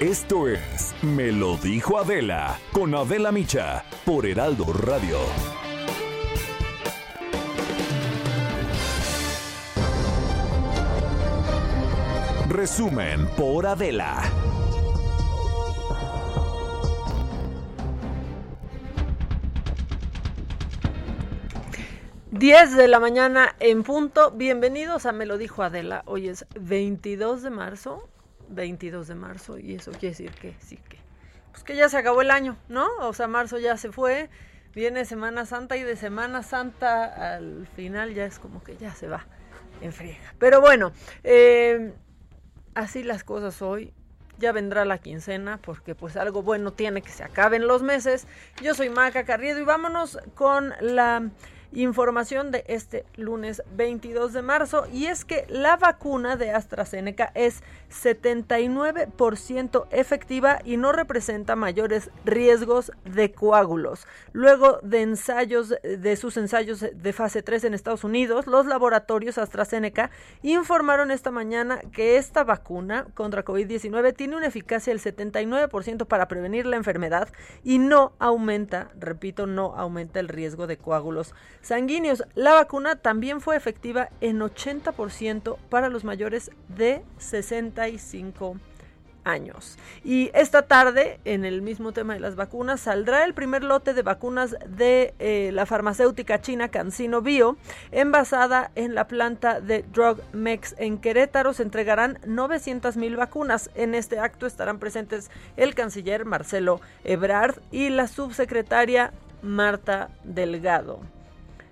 Esto es Me lo dijo Adela con Adela Micha por Heraldo Radio. Resumen por Adela. Diez de la mañana en punto. Bienvenidos a Me lo dijo Adela. Hoy es 22 de marzo 22 de marzo y eso quiere decir que sí que pues que ya se acabó el año, ¿no? O sea, marzo ya se fue, viene Semana Santa y de Semana Santa al final ya es como que ya se va en friega. Pero bueno, eh, así las cosas hoy. Ya vendrá la quincena porque pues algo bueno tiene que se acaben los meses. Yo soy Maca Carriedo y vámonos con la Información de este lunes 22 de marzo y es que la vacuna de AstraZeneca es 79% efectiva y no representa mayores riesgos de coágulos. Luego de ensayos de sus ensayos de fase 3 en Estados Unidos, los laboratorios AstraZeneca informaron esta mañana que esta vacuna contra COVID-19 tiene una eficacia del 79% para prevenir la enfermedad y no aumenta, repito, no aumenta el riesgo de coágulos sanguíneos. La vacuna también fue efectiva en 80% para los mayores de 65 años. Y esta tarde, en el mismo tema de las vacunas, saldrá el primer lote de vacunas de eh, la farmacéutica china CanSino Bio, envasada en la planta de Drug Mex en Querétaro. Se entregarán 900 mil vacunas. En este acto estarán presentes el canciller Marcelo Ebrard y la subsecretaria Marta Delgado.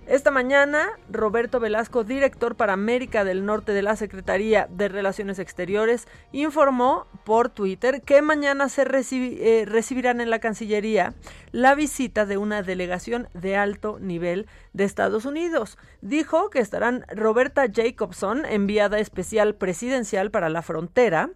Esta mañana, Roberto Velasco, director para América del Norte de la Secretaría de Relaciones Exteriores, informó por Twitter que mañana se eh, recibirán en la Cancillería la visita de una delegación de alto nivel de Estados Unidos. Dijo que estarán Roberta Jacobson, enviada especial presidencial para la frontera,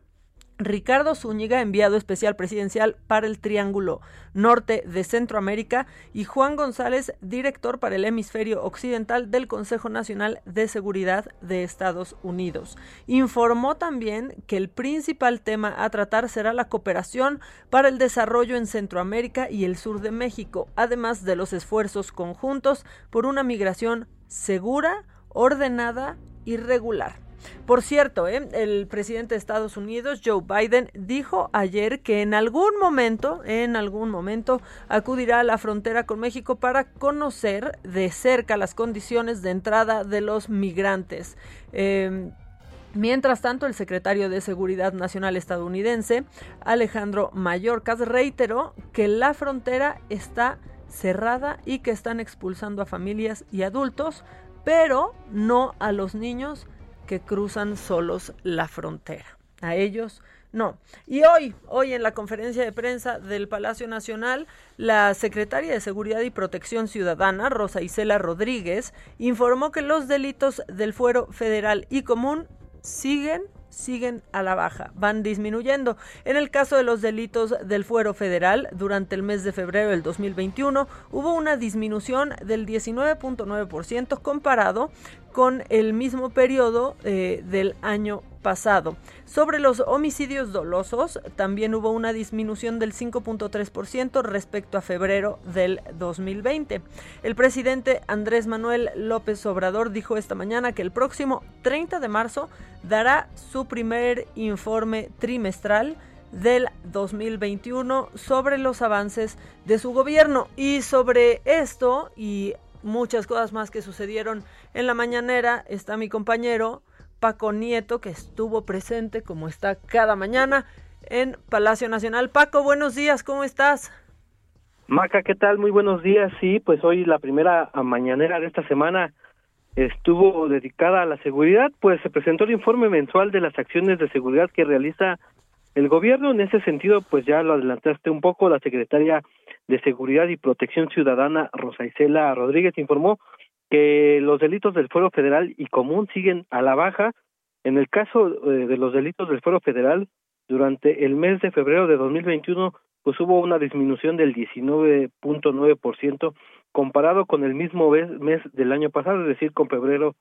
Ricardo Zúñiga, enviado especial presidencial para el Triángulo Norte de Centroamérica, y Juan González, director para el hemisferio occidental del Consejo Nacional de Seguridad de Estados Unidos. Informó también que el principal tema a tratar será la cooperación para el desarrollo en Centroamérica y el sur de México, además de los esfuerzos conjuntos por una migración segura, ordenada y regular. Por cierto, ¿eh? el presidente de Estados Unidos, Joe Biden, dijo ayer que en algún momento, en algún momento, acudirá a la frontera con México para conocer de cerca las condiciones de entrada de los migrantes. Em, mientras tanto, el secretario de Seguridad Nacional estadounidense, Alejandro Mayorkas, reiteró que la frontera está cerrada y que están expulsando a familias y adultos, pero no a los niños que cruzan solos la frontera. A ellos no. Y hoy, hoy en la conferencia de prensa del Palacio Nacional, la secretaria de Seguridad y Protección Ciudadana, Rosa Isela Rodríguez, informó que los delitos del fuero federal y común siguen siguen a la baja, van disminuyendo. En el caso de los delitos del fuero federal, durante el mes de febrero del 2021 hubo una disminución del 19.9% comparado con el mismo periodo eh, del año pasado. Sobre los homicidios dolosos, también hubo una disminución del 5.3% respecto a febrero del 2020. El presidente Andrés Manuel López Obrador dijo esta mañana que el próximo 30 de marzo dará su primer informe trimestral del 2021 sobre los avances de su gobierno. Y sobre esto y muchas cosas más que sucedieron en la mañanera está mi compañero Paco Nieto, que estuvo presente como está cada mañana en Palacio Nacional. Paco, buenos días, ¿cómo estás? Maca, ¿qué tal? Muy buenos días. Sí, pues hoy la primera mañanera de esta semana estuvo dedicada a la seguridad, pues se presentó el informe mensual de las acciones de seguridad que realiza el gobierno. En ese sentido, pues ya lo adelantaste un poco, la secretaria de Seguridad y Protección Ciudadana, Rosa Isela Rodríguez, informó que los delitos del fuero federal y común siguen a la baja. En el caso eh, de los delitos del fuero federal, durante el mes de febrero de 2021, pues hubo una disminución del 19.9% comparado con el mismo mes del año pasado, es decir, con febrero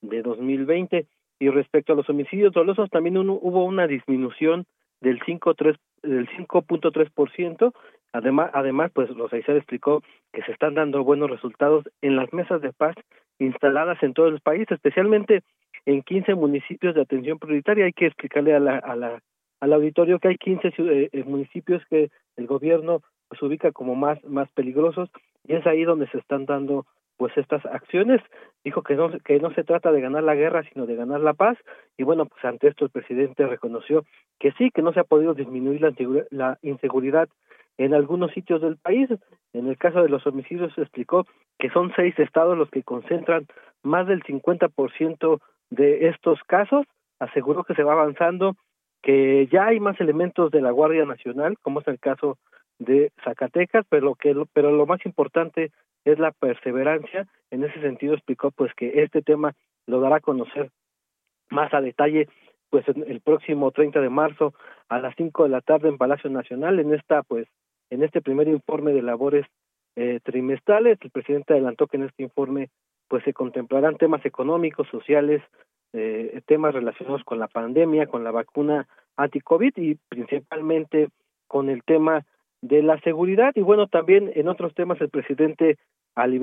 de 2020. Y respecto a los homicidios dolosos, también hubo una disminución del 5.3 del 5.3%. Además, además, pues Rosaizar explicó que se están dando buenos resultados en las mesas de paz instaladas en todo el país, especialmente en 15 municipios de atención prioritaria. Hay que explicarle a la, a la al auditorio que hay 15 eh, eh, municipios que el gobierno pues ubica como más más peligrosos y es ahí donde se están dando pues estas acciones dijo que no que no se trata de ganar la guerra sino de ganar la paz y bueno pues ante esto el presidente reconoció que sí que no se ha podido disminuir la, la inseguridad en algunos sitios del país. En el caso de los homicidios se explicó que son seis estados los que concentran más del 50% de estos casos. Aseguró que se va avanzando que ya hay más elementos de la Guardia Nacional, como es el caso de Zacatecas, pero lo que pero lo más importante es la perseverancia. En ese sentido explicó pues que este tema lo dará a conocer más a detalle pues el próximo 30 de marzo a las 5 de la tarde en Palacio Nacional. En esta pues en este primer informe de labores eh, trimestrales el presidente adelantó que en este informe pues se contemplarán temas económicos, sociales, eh, temas relacionados con la pandemia, con la vacuna anti-COVID y principalmente con el tema de la seguridad. Y bueno, también en otros temas el presidente al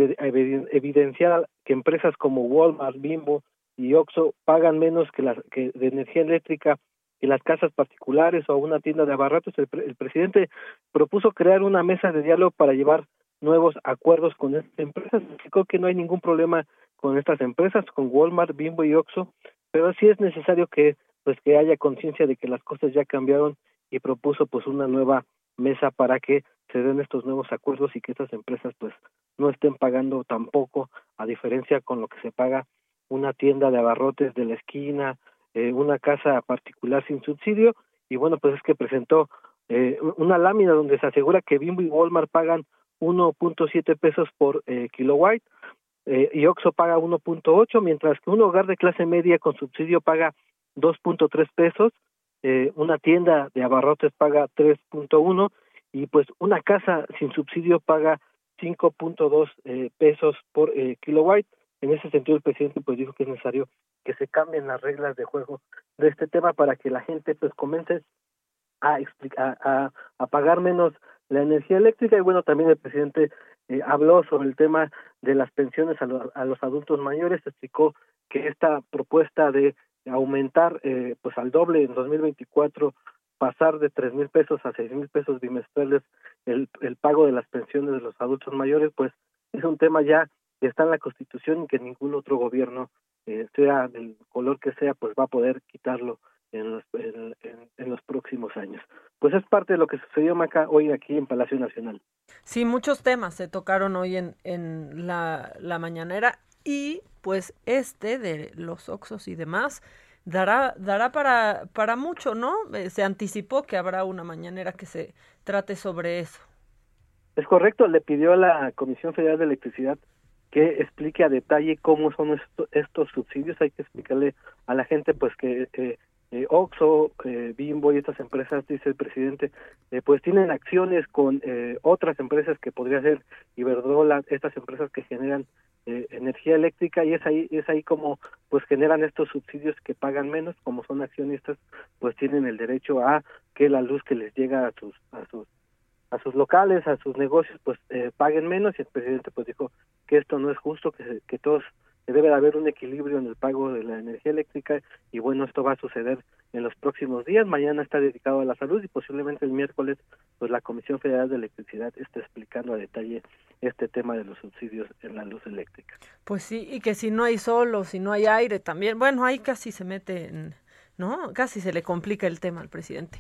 que empresas como Walmart, Bimbo y Oxxo pagan menos que, las, que de energía eléctrica que las casas particulares o una tienda de abarrotes, el, el presidente propuso crear una mesa de diálogo para llevar nuevos acuerdos con estas empresas. Explicó que no hay ningún problema con estas empresas, con Walmart, Bimbo y Oxxo, pero sí es necesario que pues que haya conciencia de que las cosas ya cambiaron y propuso pues una nueva mesa para que se den estos nuevos acuerdos y que estas empresas pues no estén pagando tampoco a diferencia con lo que se paga una tienda de abarrotes de la esquina, eh, una casa particular sin subsidio y bueno pues es que presentó eh, una lámina donde se asegura que Bimbo y Walmart pagan 1.7 pesos por eh, kilowatt eh, y Oxo paga 1.8, mientras que un hogar de clase media con subsidio paga 2.3 pesos, eh, una tienda de abarrotes paga 3.1 y pues una casa sin subsidio paga 5.2 eh, pesos por kilowatt. En ese sentido el presidente pues dijo que es necesario que se cambien las reglas de juego de este tema para que la gente pues comience a, a, a pagar menos la energía eléctrica. Y bueno también el presidente eh, habló sobre el tema de las pensiones a, a, los adultos mayores, explicó que esta propuesta de aumentar eh, pues al doble en 2024 pasar de tres mil pesos a seis mil pesos bimestrales el, el pago de las pensiones de los adultos mayores pues es un tema ya que está en la constitución y que ningún otro gobierno eh, sea del color que sea pues va a poder quitarlo en los, en, en, los próximos años. Pues es parte de lo que sucedió Maca hoy aquí en Palacio Nacional. Sí, muchos temas se tocaron hoy en, en la, la mañanera y pues este de los Oxos y demás dará dará para para mucho, ¿no? Eh, se anticipó que habrá una mañanera que se trate sobre eso. Es correcto, le pidió a la Comisión Federal de Electricidad que explique a detalle cómo son estos subsidios. Hay que explicarle a la gente pues que eh, eh, Oxo, eh, Bimbo y estas empresas, dice el presidente, eh, pues tienen acciones con eh, otras empresas que podría ser Iberdrola, estas empresas que generan eh, energía eléctrica y es ahí es ahí como pues generan estos subsidios que pagan menos, como son accionistas, pues tienen el derecho a que la luz que les llega a sus a sus a sus locales, a sus negocios, pues eh, paguen menos y el presidente pues dijo que esto no es justo, que, que todos debe de haber un equilibrio en el pago de la energía eléctrica y bueno, esto va a suceder en los próximos días. Mañana está dedicado a la salud y posiblemente el miércoles pues la Comisión Federal de Electricidad esté explicando a detalle este tema de los subsidios en la luz eléctrica. Pues sí, y que si no hay sol o si no hay aire también, bueno, ahí casi se mete en, ¿no? Casi se le complica el tema al presidente.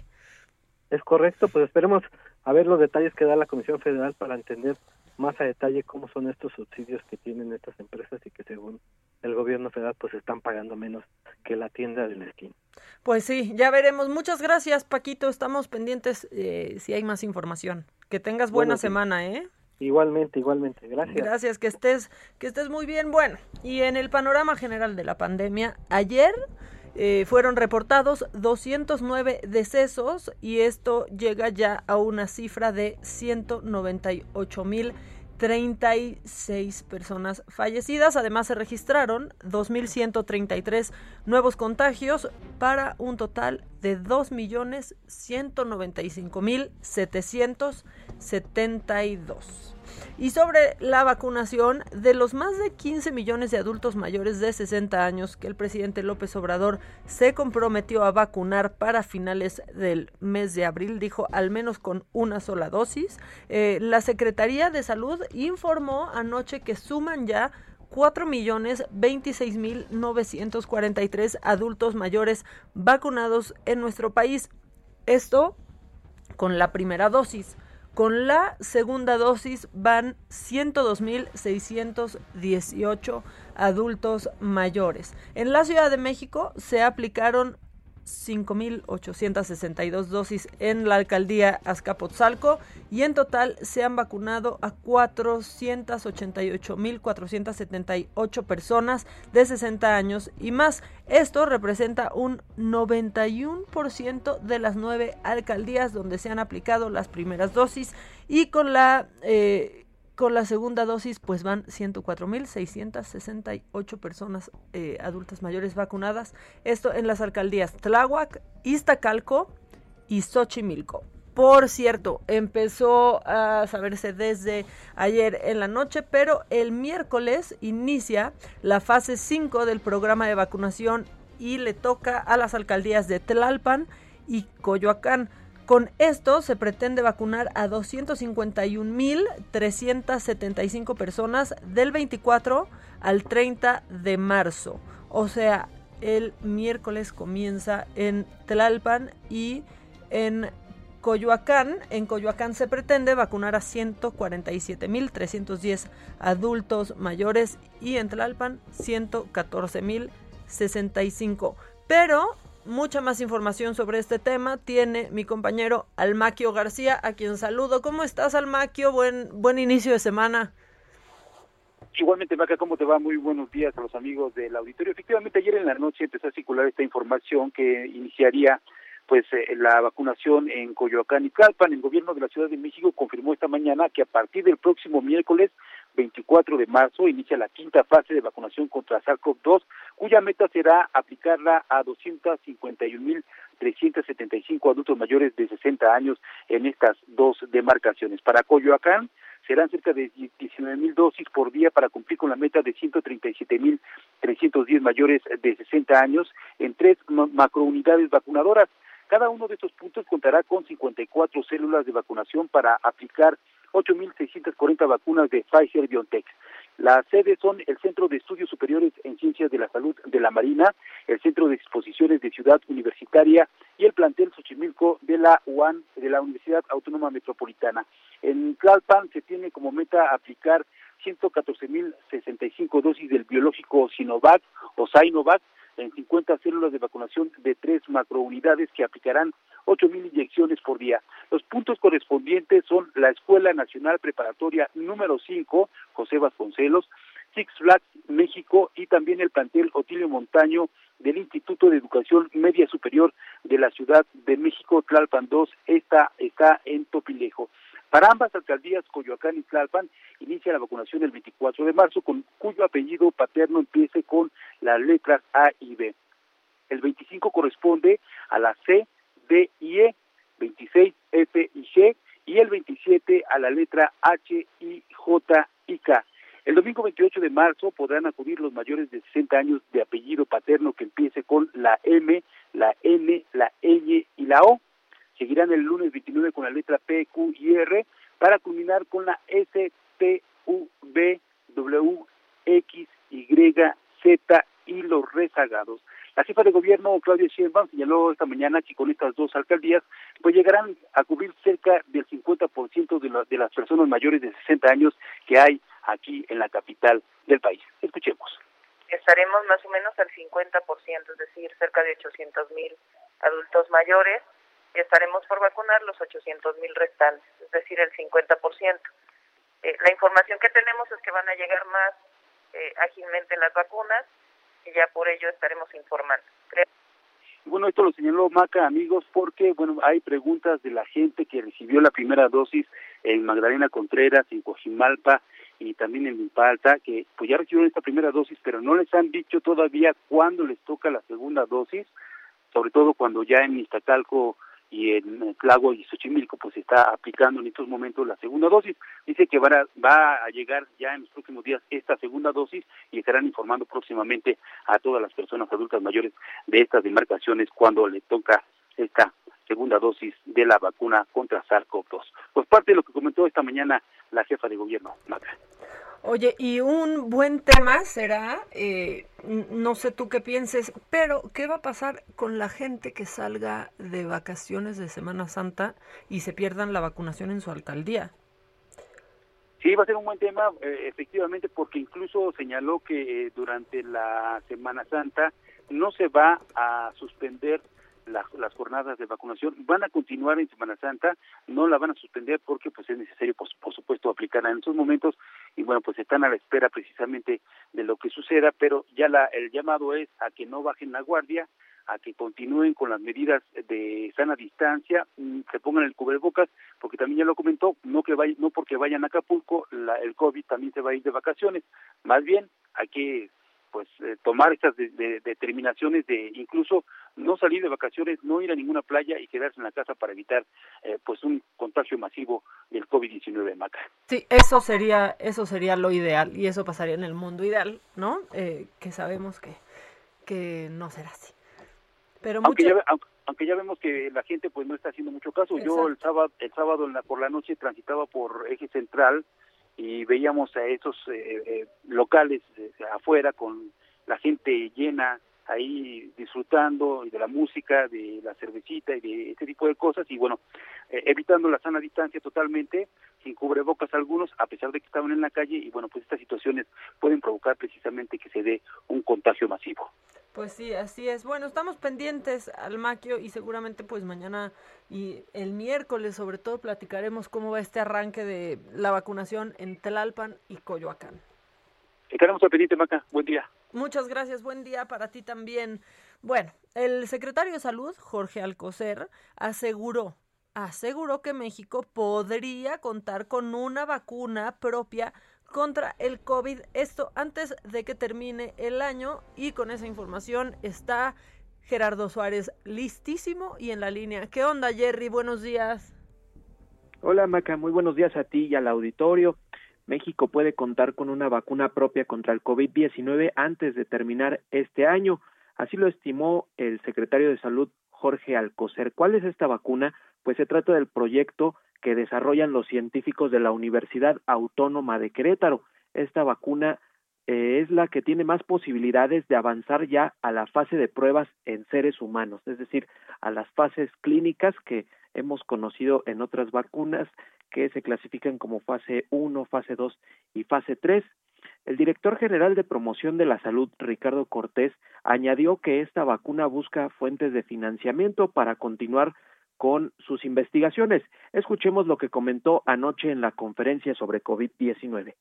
Es correcto, pues esperemos a ver los detalles que da la Comisión Federal para entender más a detalle cómo son estos subsidios que tienen estas empresas y que según el gobierno federal pues están pagando menos que la tienda de la esquina. Pues sí, ya veremos. Muchas gracias, Paquito. Estamos pendientes eh, si hay más información. Que tengas buena semana, ¿eh? Igualmente, igualmente. Gracias. Gracias, que estés, que estés muy bien. Bueno, y en el panorama general de la pandemia, ayer eh, fueron reportados 209 decesos y esto llega ya a una cifra de 198 mil 36 personas fallecidas. Además, se registraron 2.133 nuevos contagios para un total de 2.195.772. Y sobre la vacunación, de los más de 15 millones de adultos mayores de 60 años que el presidente López Obrador se comprometió a vacunar para finales del mes de abril, dijo al menos con una sola dosis, eh, la Secretaría de Salud informó anoche que suman ya 4.026.943 adultos mayores vacunados en nuestro país. Esto con la primera dosis. Con la segunda dosis van 102.618 adultos mayores. En la Ciudad de México se aplicaron 5.862 dosis en la alcaldía Azcapotzalco y en total se han vacunado a 488.478 personas de 60 años y más. Esto representa un 91% de las nueve alcaldías donde se han aplicado las primeras dosis y con la... Eh, con la segunda dosis, pues van 104.668 personas eh, adultas mayores vacunadas. Esto en las alcaldías Tláhuac, Iztacalco y Xochimilco. Por cierto, empezó a saberse desde ayer en la noche, pero el miércoles inicia la fase 5 del programa de vacunación y le toca a las alcaldías de Tlalpan y Coyoacán. Con esto se pretende vacunar a 251.375 personas del 24 al 30 de marzo. O sea, el miércoles comienza en Tlalpan y en Coyoacán. En Coyoacán se pretende vacunar a 147.310 adultos mayores y en Tlalpan 114.065. Pero Mucha más información sobre este tema tiene mi compañero Almaquio García, a quien saludo. ¿Cómo estás, Almaquio? Buen, buen inicio de semana. Igualmente, Maca, ¿cómo te va? Muy buenos días a los amigos del auditorio. Efectivamente, ayer en la noche empezó a circular esta información que iniciaría pues eh, la vacunación en Coyoacán y Calpan. El gobierno de la Ciudad de México confirmó esta mañana que a partir del próximo miércoles 24 de marzo inicia la quinta fase de vacunación contra SARS-CoV-2, cuya meta será aplicarla a 251.375 adultos mayores de 60 años en estas dos demarcaciones. Para Coyoacán serán cerca de 19.000 dosis por día para cumplir con la meta de 137.310 mayores de 60 años en tres macrounidades vacunadoras. Cada uno de estos puntos contará con 54 células de vacunación para aplicar 8.640 vacunas de Pfizer BioNTech. Las sedes son el Centro de Estudios Superiores en Ciencias de la Salud de la Marina, el Centro de Exposiciones de Ciudad Universitaria y el plantel Xochimilco de la UAN, de la Universidad Autónoma Metropolitana. En Tlalpan se tiene como meta aplicar 114.065 dosis del biológico Sinovac o Sinovac en 50 células de vacunación de tres macrounidades que aplicarán 8.000 inyecciones por día. Los puntos correspondientes son la Escuela Nacional Preparatoria número 5, José Vasconcelos, Six Flags México y también el plantel Otilio Montaño del Instituto de Educación Media Superior de la Ciudad de México, Tlalpan 2, esta está en Topilejo. Para ambas alcaldías, Coyoacán y Tlalpan, inicia la vacunación el 24 de marzo, con cuyo apellido paterno empiece con las letras A y B. El 25 corresponde a la C, D y E, 26 F y G, y el 27 a la letra H, I, J y K. El domingo 28 de marzo podrán acudir los mayores de 60 años de apellido paterno que empiece con la M, la N, la Ñ y la O seguirán el lunes 29 con la letra P, Q y R para culminar con la S, T, U, V, W, X, Y, Z y los rezagados. La jefa de gobierno, Claudia Sheinbaum, señaló esta mañana que con estas dos alcaldías pues llegarán a cubrir cerca del 50% de, de las personas mayores de 60 años que hay aquí en la capital del país. Escuchemos. Estaremos más o menos al 50%, es decir, cerca de 800 mil adultos mayores estaremos por vacunar los 800 mil restantes, es decir, el 50%. Eh, la información que tenemos es que van a llegar más eh, ágilmente las vacunas y ya por ello estaremos informando. Bueno, esto lo señaló Maca, amigos, porque bueno, hay preguntas de la gente que recibió la primera dosis en Magdalena Contreras, en Cojimalpa y también en Milpalta, que pues ya recibieron esta primera dosis, pero no les han dicho todavía cuándo les toca la segunda dosis, sobre todo cuando ya en Iztacalco y en Tlago y Xochimilco pues está aplicando en estos momentos la segunda dosis. Dice que va a, va a llegar ya en los próximos días esta segunda dosis y estarán informando próximamente a todas las personas adultas mayores de estas demarcaciones cuando le toca esta segunda dosis de la vacuna contra SARS-CoV-2. Pues parte de lo que comentó esta mañana la jefa de gobierno, Maca. Oye, y un buen tema será, eh, no sé tú qué pienses, pero ¿qué va a pasar con la gente que salga de vacaciones de Semana Santa y se pierdan la vacunación en su alcaldía? Sí, va a ser un buen tema, eh, efectivamente, porque incluso señaló que eh, durante la Semana Santa no se va a suspender las jornadas de vacunación van a continuar en Semana Santa, no la van a suspender porque pues es necesario pues, por supuesto aplicarla en esos momentos y bueno pues están a la espera precisamente de lo que suceda, pero ya la, el llamado es a que no bajen la guardia, a que continúen con las medidas de sana distancia, mm, se pongan el cubrebocas, porque también ya lo comentó, no que vaya, no porque vayan a Acapulco, la, el COVID también se va a ir de vacaciones, más bien hay que pues eh, tomar estas determinaciones de incluso no salir de vacaciones, no ir a ninguna playa y quedarse en la casa para evitar eh, pues un contagio masivo del COVID-19 en Maca. Sí, eso sería eso sería lo ideal y eso pasaría en el mundo ideal, ¿no? Eh, que sabemos que que no será así. Pero aunque, ya, aunque, ya vemos que la gente pues no está haciendo mucho caso. Yo el sábado el sábado en la, por la noche transitaba por Eje Central y veíamos a esos eh, eh, locales eh, afuera con la gente llena ahí disfrutando de la música, de la cervecita y de este tipo de cosas y bueno, evitando la sana distancia totalmente, sin cubrebocas algunos, a pesar de que estaban en la calle y bueno, pues estas situaciones pueden provocar precisamente que se dé un contagio masivo. Pues sí, así es. Bueno, estamos pendientes al maquio y seguramente pues mañana y el miércoles sobre todo platicaremos cómo va este arranque de la vacunación en Tlalpan y Coyoacán. Estaremos al pendiente, Maca. Buen día. Muchas gracias. Buen día para ti también. Bueno, el secretario de Salud, Jorge Alcocer, aseguró, aseguró que México podría contar con una vacuna propia contra el COVID. Esto antes de que termine el año y con esa información está Gerardo Suárez listísimo y en la línea. ¿Qué onda Jerry? Buenos días. Hola Maca, muy buenos días a ti y al auditorio. México puede contar con una vacuna propia contra el COVID-19 antes de terminar este año. Así lo estimó el secretario de Salud Jorge Alcocer. ¿Cuál es esta vacuna? Pues se trata del proyecto que desarrollan los científicos de la Universidad Autónoma de Querétaro. Esta vacuna eh, es la que tiene más posibilidades de avanzar ya a la fase de pruebas en seres humanos, es decir, a las fases clínicas que hemos conocido en otras vacunas que se clasifican como fase 1, fase 2 y fase 3. El director general de promoción de la salud, Ricardo Cortés, añadió que esta vacuna busca fuentes de financiamiento para continuar con sus investigaciones. Escuchemos lo que comentó anoche en la conferencia sobre COVID-19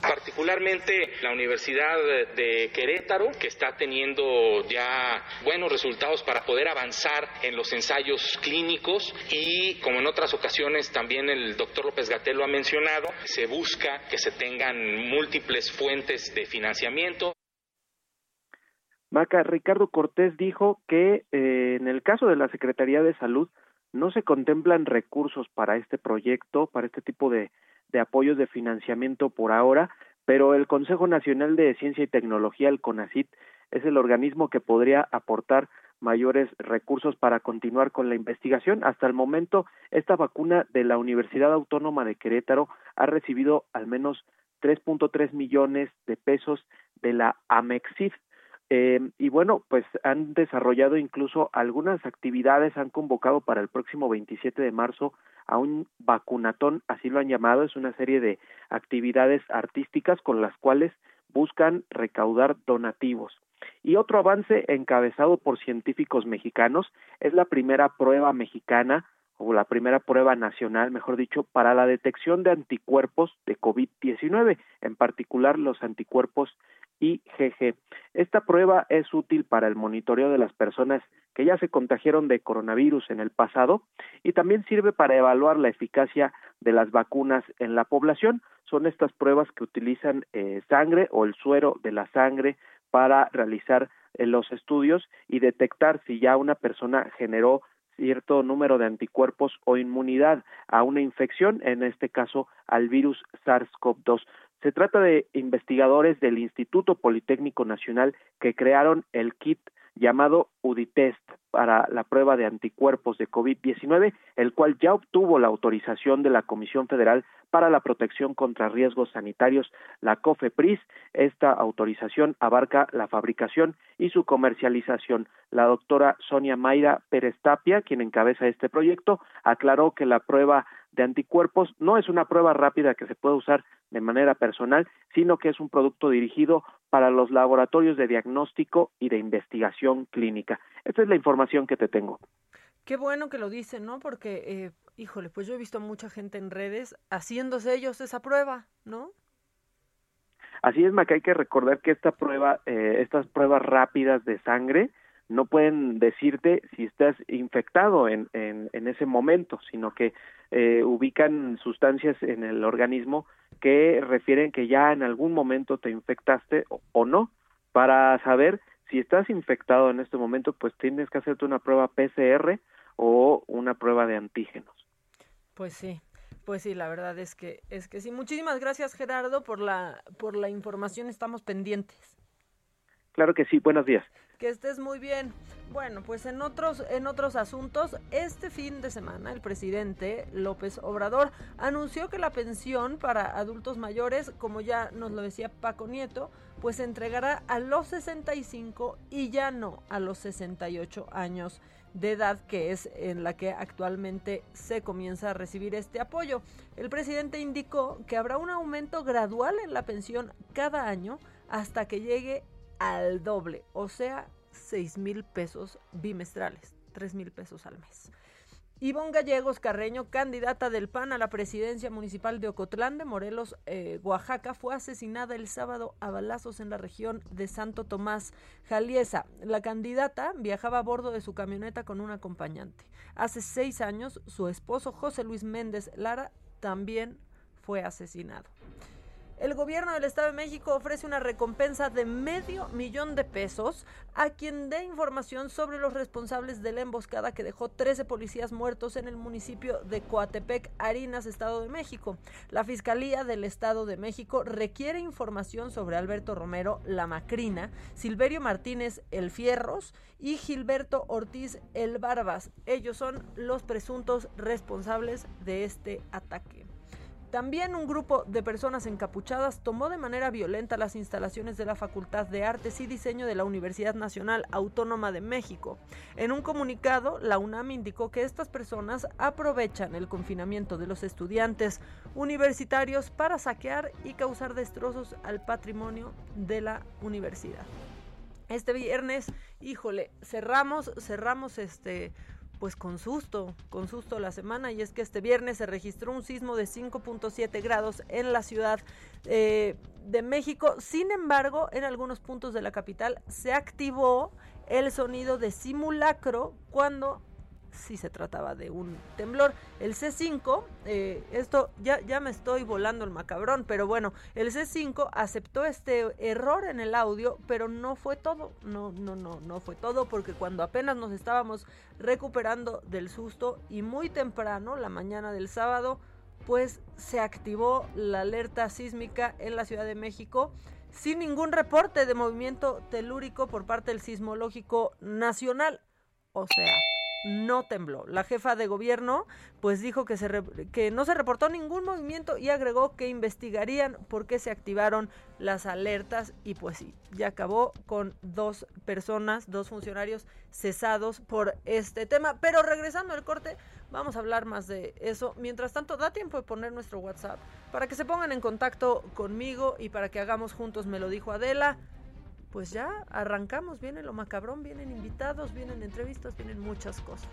particularmente la Universidad de Querétaro, que está teniendo ya buenos resultados para poder avanzar en los ensayos clínicos y, como en otras ocasiones también el doctor López Gatel lo ha mencionado, se busca que se tengan múltiples fuentes de financiamiento. Maca, Ricardo Cortés dijo que eh, en el caso de la Secretaría de Salud no se contemplan recursos para este proyecto, para este tipo de, de apoyos de financiamiento por ahora, pero el Consejo Nacional de Ciencia y Tecnología, el CONACIT, es el organismo que podría aportar mayores recursos para continuar con la investigación. Hasta el momento, esta vacuna de la Universidad Autónoma de Querétaro ha recibido al menos 3.3 millones de pesos de la Amexif. Eh, y bueno, pues han desarrollado incluso algunas actividades, han convocado para el próximo 27 de marzo a un vacunatón, así lo han llamado, es una serie de actividades artísticas con las cuales buscan recaudar donativos. Y otro avance encabezado por científicos mexicanos es la primera prueba mexicana o la primera prueba nacional, mejor dicho, para la detección de anticuerpos de COVID-19, en particular los anticuerpos IgG. Esta prueba es útil para el monitoreo de las personas que ya se contagiaron de coronavirus en el pasado y también sirve para evaluar la eficacia de las vacunas en la población. Son estas pruebas que utilizan eh, sangre o el suero de la sangre para realizar eh, los estudios y detectar si ya una persona generó cierto número de anticuerpos o inmunidad a una infección, en este caso al virus SARS-CoV-2. Se trata de investigadores del Instituto Politécnico Nacional que crearon el kit llamado UDITEST para la prueba de anticuerpos de COVID-19, el cual ya obtuvo la autorización de la Comisión Federal para la Protección contra Riesgos Sanitarios, la COFEPRIS. Esta autorización abarca la fabricación y su comercialización. La doctora Sonia Mayra Pérez Tapia, quien encabeza este proyecto, aclaró que la prueba de anticuerpos no es una prueba rápida que se puede usar de manera personal, sino que es un producto dirigido para los laboratorios de diagnóstico y de investigación clínica. Esta es la información que te tengo. Qué bueno que lo dicen, ¿no? Porque, eh, híjole, pues yo he visto mucha gente en redes haciéndose ellos esa prueba, ¿no? Así es, Maca, hay que recordar que esta prueba, eh, estas pruebas rápidas de sangre, no pueden decirte si estás infectado en, en, en ese momento, sino que eh, ubican sustancias en el organismo que refieren que ya en algún momento te infectaste o, o no. Para saber si estás infectado en este momento, pues tienes que hacerte una prueba PCR o una prueba de antígenos. Pues sí, pues sí, la verdad es que es que sí. Muchísimas gracias Gerardo por la por la información. Estamos pendientes. Claro que sí. Buenos días. Que estés muy bien. Bueno, pues en otros, en otros asuntos, este fin de semana el presidente López Obrador anunció que la pensión para adultos mayores, como ya nos lo decía Paco Nieto, pues se entregará a los 65 y ya no a los 68 años de edad que es en la que actualmente se comienza a recibir este apoyo. El presidente indicó que habrá un aumento gradual en la pensión cada año hasta que llegue al doble, o sea, 6 mil pesos bimestrales, 3 mil pesos al mes. Ivonne Gallegos Carreño, candidata del PAN a la presidencia municipal de Ocotlán de Morelos, eh, Oaxaca, fue asesinada el sábado a balazos en la región de Santo Tomás, Jaliesa. La candidata viajaba a bordo de su camioneta con un acompañante. Hace seis años, su esposo José Luis Méndez Lara también fue asesinado. El gobierno del Estado de México ofrece una recompensa de medio millón de pesos a quien dé información sobre los responsables de la emboscada que dejó 13 policías muertos en el municipio de Coatepec, Harinas, Estado de México. La Fiscalía del Estado de México requiere información sobre Alberto Romero La Macrina, Silverio Martínez El Fierros y Gilberto Ortiz El Barbas. Ellos son los presuntos responsables de este ataque. También un grupo de personas encapuchadas tomó de manera violenta las instalaciones de la Facultad de Artes y Diseño de la Universidad Nacional Autónoma de México. En un comunicado, la UNAM indicó que estas personas aprovechan el confinamiento de los estudiantes universitarios para saquear y causar destrozos al patrimonio de la universidad. Este viernes, híjole, cerramos, cerramos este pues con susto, con susto la semana y es que este viernes se registró un sismo de 5.7 grados en la ciudad eh, de México. Sin embargo, en algunos puntos de la capital se activó el sonido de simulacro cuando sí se trataba de un temblor. El C5, eh, esto ya, ya me estoy volando el macabrón, pero bueno, el C5 aceptó este error en el audio, pero no fue todo, no, no, no, no fue todo, porque cuando apenas nos estábamos recuperando del susto y muy temprano, la mañana del sábado, pues se activó la alerta sísmica en la Ciudad de México sin ningún reporte de movimiento telúrico por parte del Sismológico Nacional. O sea, no tembló. La jefa de gobierno pues dijo que, se que no se reportó ningún movimiento y agregó que investigarían por qué se activaron las alertas y pues sí, ya acabó con dos personas, dos funcionarios cesados por este tema. Pero regresando al corte, vamos a hablar más de eso. Mientras tanto, da tiempo de poner nuestro WhatsApp para que se pongan en contacto conmigo y para que hagamos juntos, me lo dijo Adela pues ya arrancamos, viene lo macabrón, vienen invitados, vienen entrevistas, vienen muchas cosas.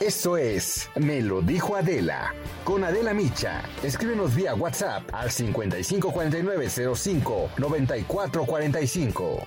Esto es Me lo dijo Adela. Con Adela Micha. Escríbenos vía WhatsApp al 554905 9445.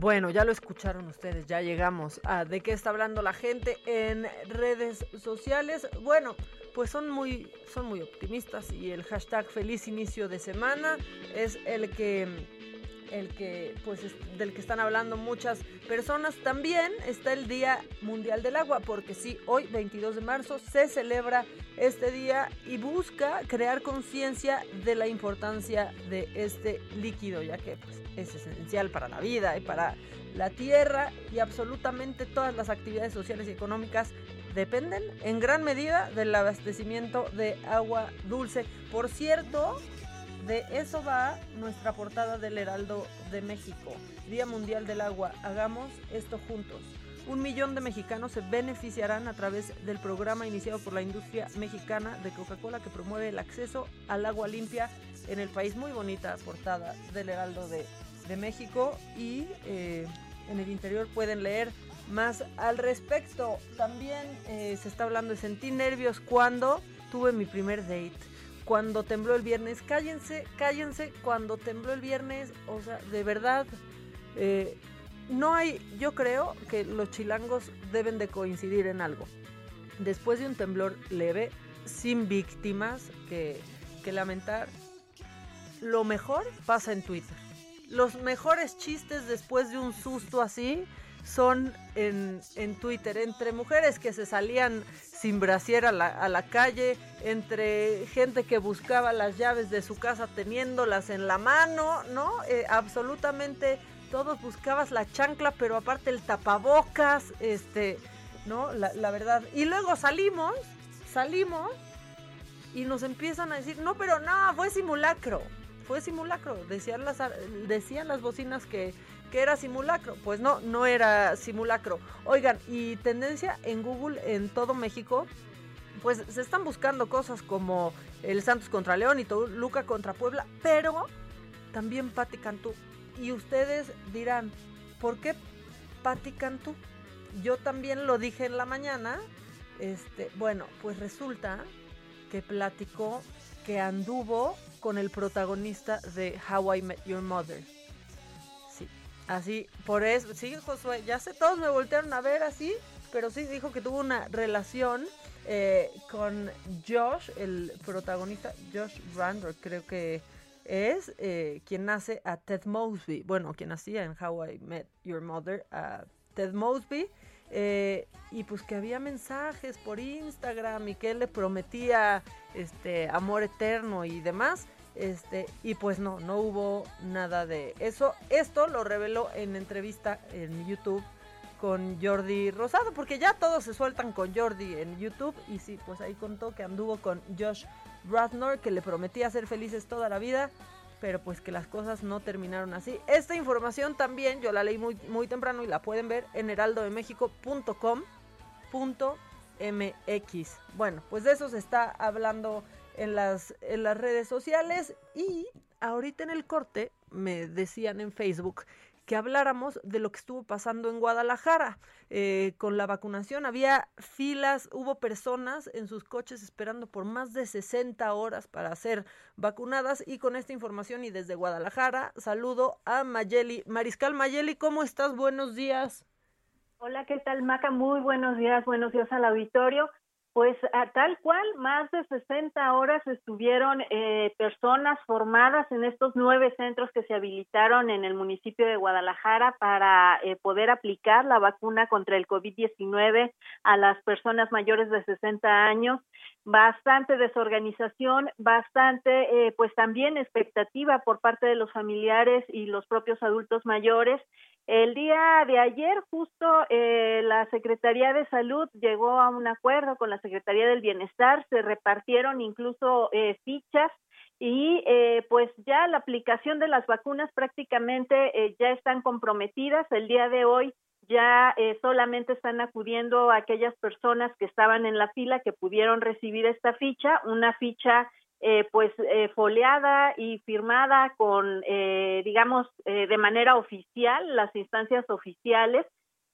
Bueno, ya lo escucharon ustedes, ya llegamos a de qué está hablando la gente en redes sociales. Bueno, pues son muy, son muy optimistas y el hashtag feliz inicio de semana es el que el que pues del que están hablando muchas personas. También está el Día Mundial del Agua, porque sí, hoy 22 de marzo se celebra este día y busca crear conciencia de la importancia de este líquido, ya que pues, es esencial para la vida y para la tierra y absolutamente todas las actividades sociales y económicas dependen en gran medida del abastecimiento de agua dulce. Por cierto, de eso va nuestra portada del Heraldo de México. Día Mundial del Agua. Hagamos esto juntos. Un millón de mexicanos se beneficiarán a través del programa iniciado por la industria mexicana de Coca-Cola que promueve el acceso al agua limpia en el país. Muy bonita portada del Heraldo de, México y eh, en el interior pueden leer más al respecto. También eh, se está hablando de sentir nervios cuando tuve mi primer date. Cuando tembló el viernes, cállense, cállense, cuando tembló el viernes, o sea, de verdad, eh, no hay, yo creo que los chilangos deben de coincidir en algo. Después de un temblor leve, sin víctimas que, que lamentar, lo mejor pasa en Twitter. Los mejores chistes después de un susto así son en, en, Twitter, entre mujeres que se salían sin brasier a la, a la, calle, entre gente que buscaba las llaves de su casa teniéndolas en la mano, ¿no? Eh, absolutamente todos buscabas la chancla, pero aparte el tapabocas, este, ¿no? La, la verdad. Y luego salimos, salimos y nos empiezan a decir, no, pero no, fue simulacro fue simulacro. Decían las, decían las bocinas que, que era simulacro. Pues no, no era simulacro. Oigan, y tendencia en Google en todo México, pues se están buscando cosas como el Santos contra León y Luca contra Puebla, pero también Pati Cantú. Y ustedes dirán, ¿por qué Pati Cantú? Yo también lo dije en la mañana. Este, bueno, pues resulta que platicó que anduvo con el protagonista de How I Met Your Mother. Sí, así, por eso, sí, Josué, ya sé, todos me voltearon a ver así, pero sí dijo que tuvo una relación eh, con Josh, el protagonista, Josh Randor, creo que es eh, quien nace a Ted Mosby, bueno, quien nacía en How I Met Your Mother, a Ted Mosby. Eh, y pues que había mensajes por Instagram y que él le prometía este amor eterno y demás. Este, y pues no, no hubo nada de eso. Esto lo reveló en entrevista en YouTube con Jordi Rosado, porque ya todos se sueltan con Jordi en YouTube. Y sí, pues ahí contó que anduvo con Josh Radnor, que le prometía ser felices toda la vida pero pues que las cosas no terminaron así. Esta información también yo la leí muy, muy temprano y la pueden ver en heraldodemexico.com.mx. Bueno, pues de eso se está hablando en las, en las redes sociales y ahorita en el corte me decían en Facebook que habláramos de lo que estuvo pasando en Guadalajara eh, con la vacunación. Había filas, hubo personas en sus coches esperando por más de 60 horas para ser vacunadas y con esta información y desde Guadalajara saludo a Mayeli. Mariscal Mayeli, ¿cómo estás? Buenos días. Hola, ¿qué tal, Maca? Muy buenos días, buenos días al auditorio. Pues a tal cual, más de 60 horas estuvieron eh, personas formadas en estos nueve centros que se habilitaron en el municipio de Guadalajara para eh, poder aplicar la vacuna contra el COVID-19 a las personas mayores de 60 años. Bastante desorganización, bastante, eh, pues también expectativa por parte de los familiares y los propios adultos mayores el día de ayer, justo eh, la Secretaría de Salud llegó a un acuerdo con la Secretaría del Bienestar, se repartieron incluso eh, fichas y eh, pues ya la aplicación de las vacunas prácticamente ya están comprometidas. El día de hoy ya solamente están acudiendo aquellas personas que estaban en la fila que pudieron recibir esta ficha, una ficha eh, pues eh, foleada y firmada con, eh, digamos, eh, de manera oficial, las instancias oficiales,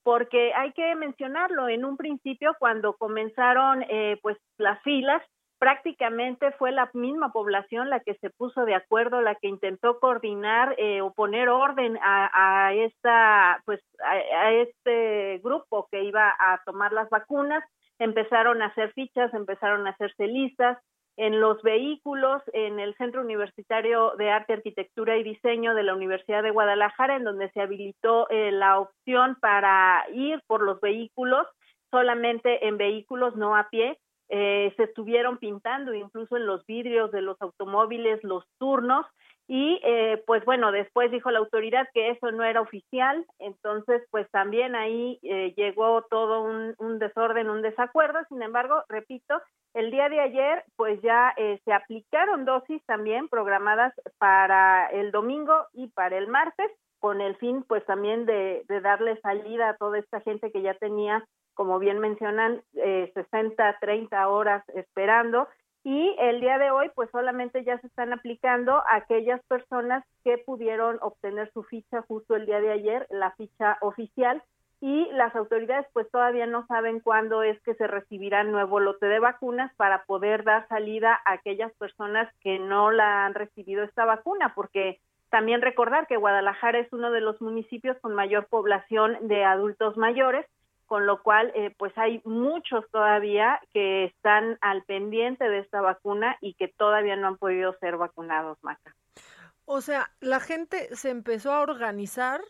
porque hay que mencionarlo, en un principio cuando comenzaron pues las filas, prácticamente fue la misma población la que se puso de acuerdo, la que intentó coordinar o poner orden a, a esta, pues, a, a este grupo que iba a tomar las vacunas, empezaron a hacer fichas, empezaron a hacerse listas, en los vehículos en el Centro Universitario de Arte, Arquitectura y Diseño de la Universidad de Guadalajara, en donde se habilitó eh, la opción para ir por los vehículos solamente en vehículos, no a pie. Eh, se estuvieron pintando incluso en los vidrios de los automóviles los turnos y eh, pues bueno, después dijo la autoridad que eso no era oficial, entonces pues también ahí eh, llegó todo un, un, desorden, un desacuerdo, sin embargo, repito, el día de ayer pues ya eh, se aplicaron dosis también programadas para el domingo y para el martes, con el fin pues también de, de darle salida a toda esta gente que ya tenía, como bien mencionan, eh, 60, 30 horas esperando y el día de hoy pues solamente ya se están aplicando a aquellas personas que pudieron obtener su ficha justo el día de ayer, la ficha oficial y las autoridades pues todavía no saben cuándo es que se recibirá nuevo lote de vacunas para poder dar salida a aquellas personas que no la han recibido esta vacuna porque también recordar que Guadalajara es uno de los municipios con mayor población de adultos mayores con lo cual eh, pues hay muchos todavía que están al pendiente de esta vacuna y que todavía no han podido ser vacunados, Maca. O sea, la gente se empezó a organizar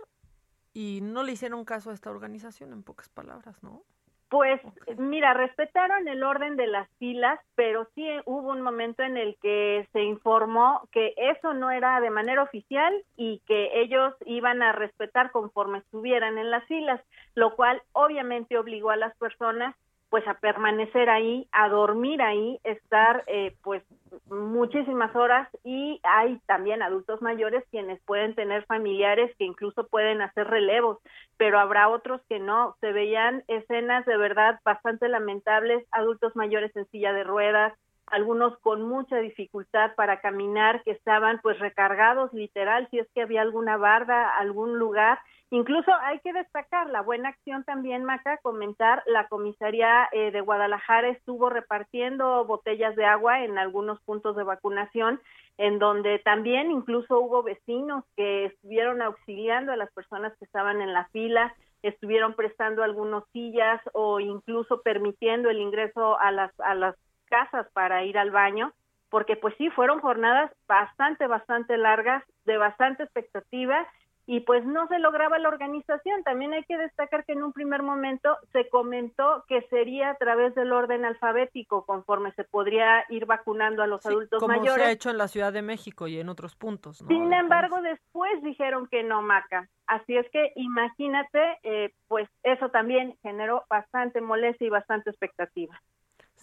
y no le hicieron caso a esta organización, en pocas palabras, ¿no? Pues mira, respetaron el orden de las filas, pero sí hubo un momento en el que se informó que eso no era de manera oficial y que ellos iban a respetar conforme estuvieran en las filas, lo cual obviamente obligó a las personas pues a permanecer ahí, a dormir ahí, estar eh, pues muchísimas horas y hay también adultos mayores quienes pueden tener familiares que incluso pueden hacer relevos, pero habrá otros que no. Se veían escenas de verdad bastante lamentables, adultos mayores en silla de ruedas, algunos con mucha dificultad para caminar, que estaban pues recargados literal, si es que había alguna barda, algún lugar. Incluso hay que destacar la buena acción también, Maca, comentar, la comisaría eh, de Guadalajara estuvo repartiendo botellas de agua en algunos puntos de vacunación, en donde también incluso hubo vecinos que estuvieron auxiliando a las personas que estaban en la fila, estuvieron prestando algunos sillas o incluso permitiendo el ingreso a las, a las casas para ir al baño porque pues sí, fueron jornadas bastante, bastante largas, de bastante expectativa y pues no se lograba la organización. También hay que destacar que en un primer momento se comentó que sería a través del orden alfabético conforme se podría ir vacunando a los adultos mayores. Como se ha hecho en la Ciudad de México y en otros puntos. ¿no? Sin embargo, después dijeron que no, Maca. Así es que imagínate, eh, pues eso también generó bastante molestia y bastante expectativa.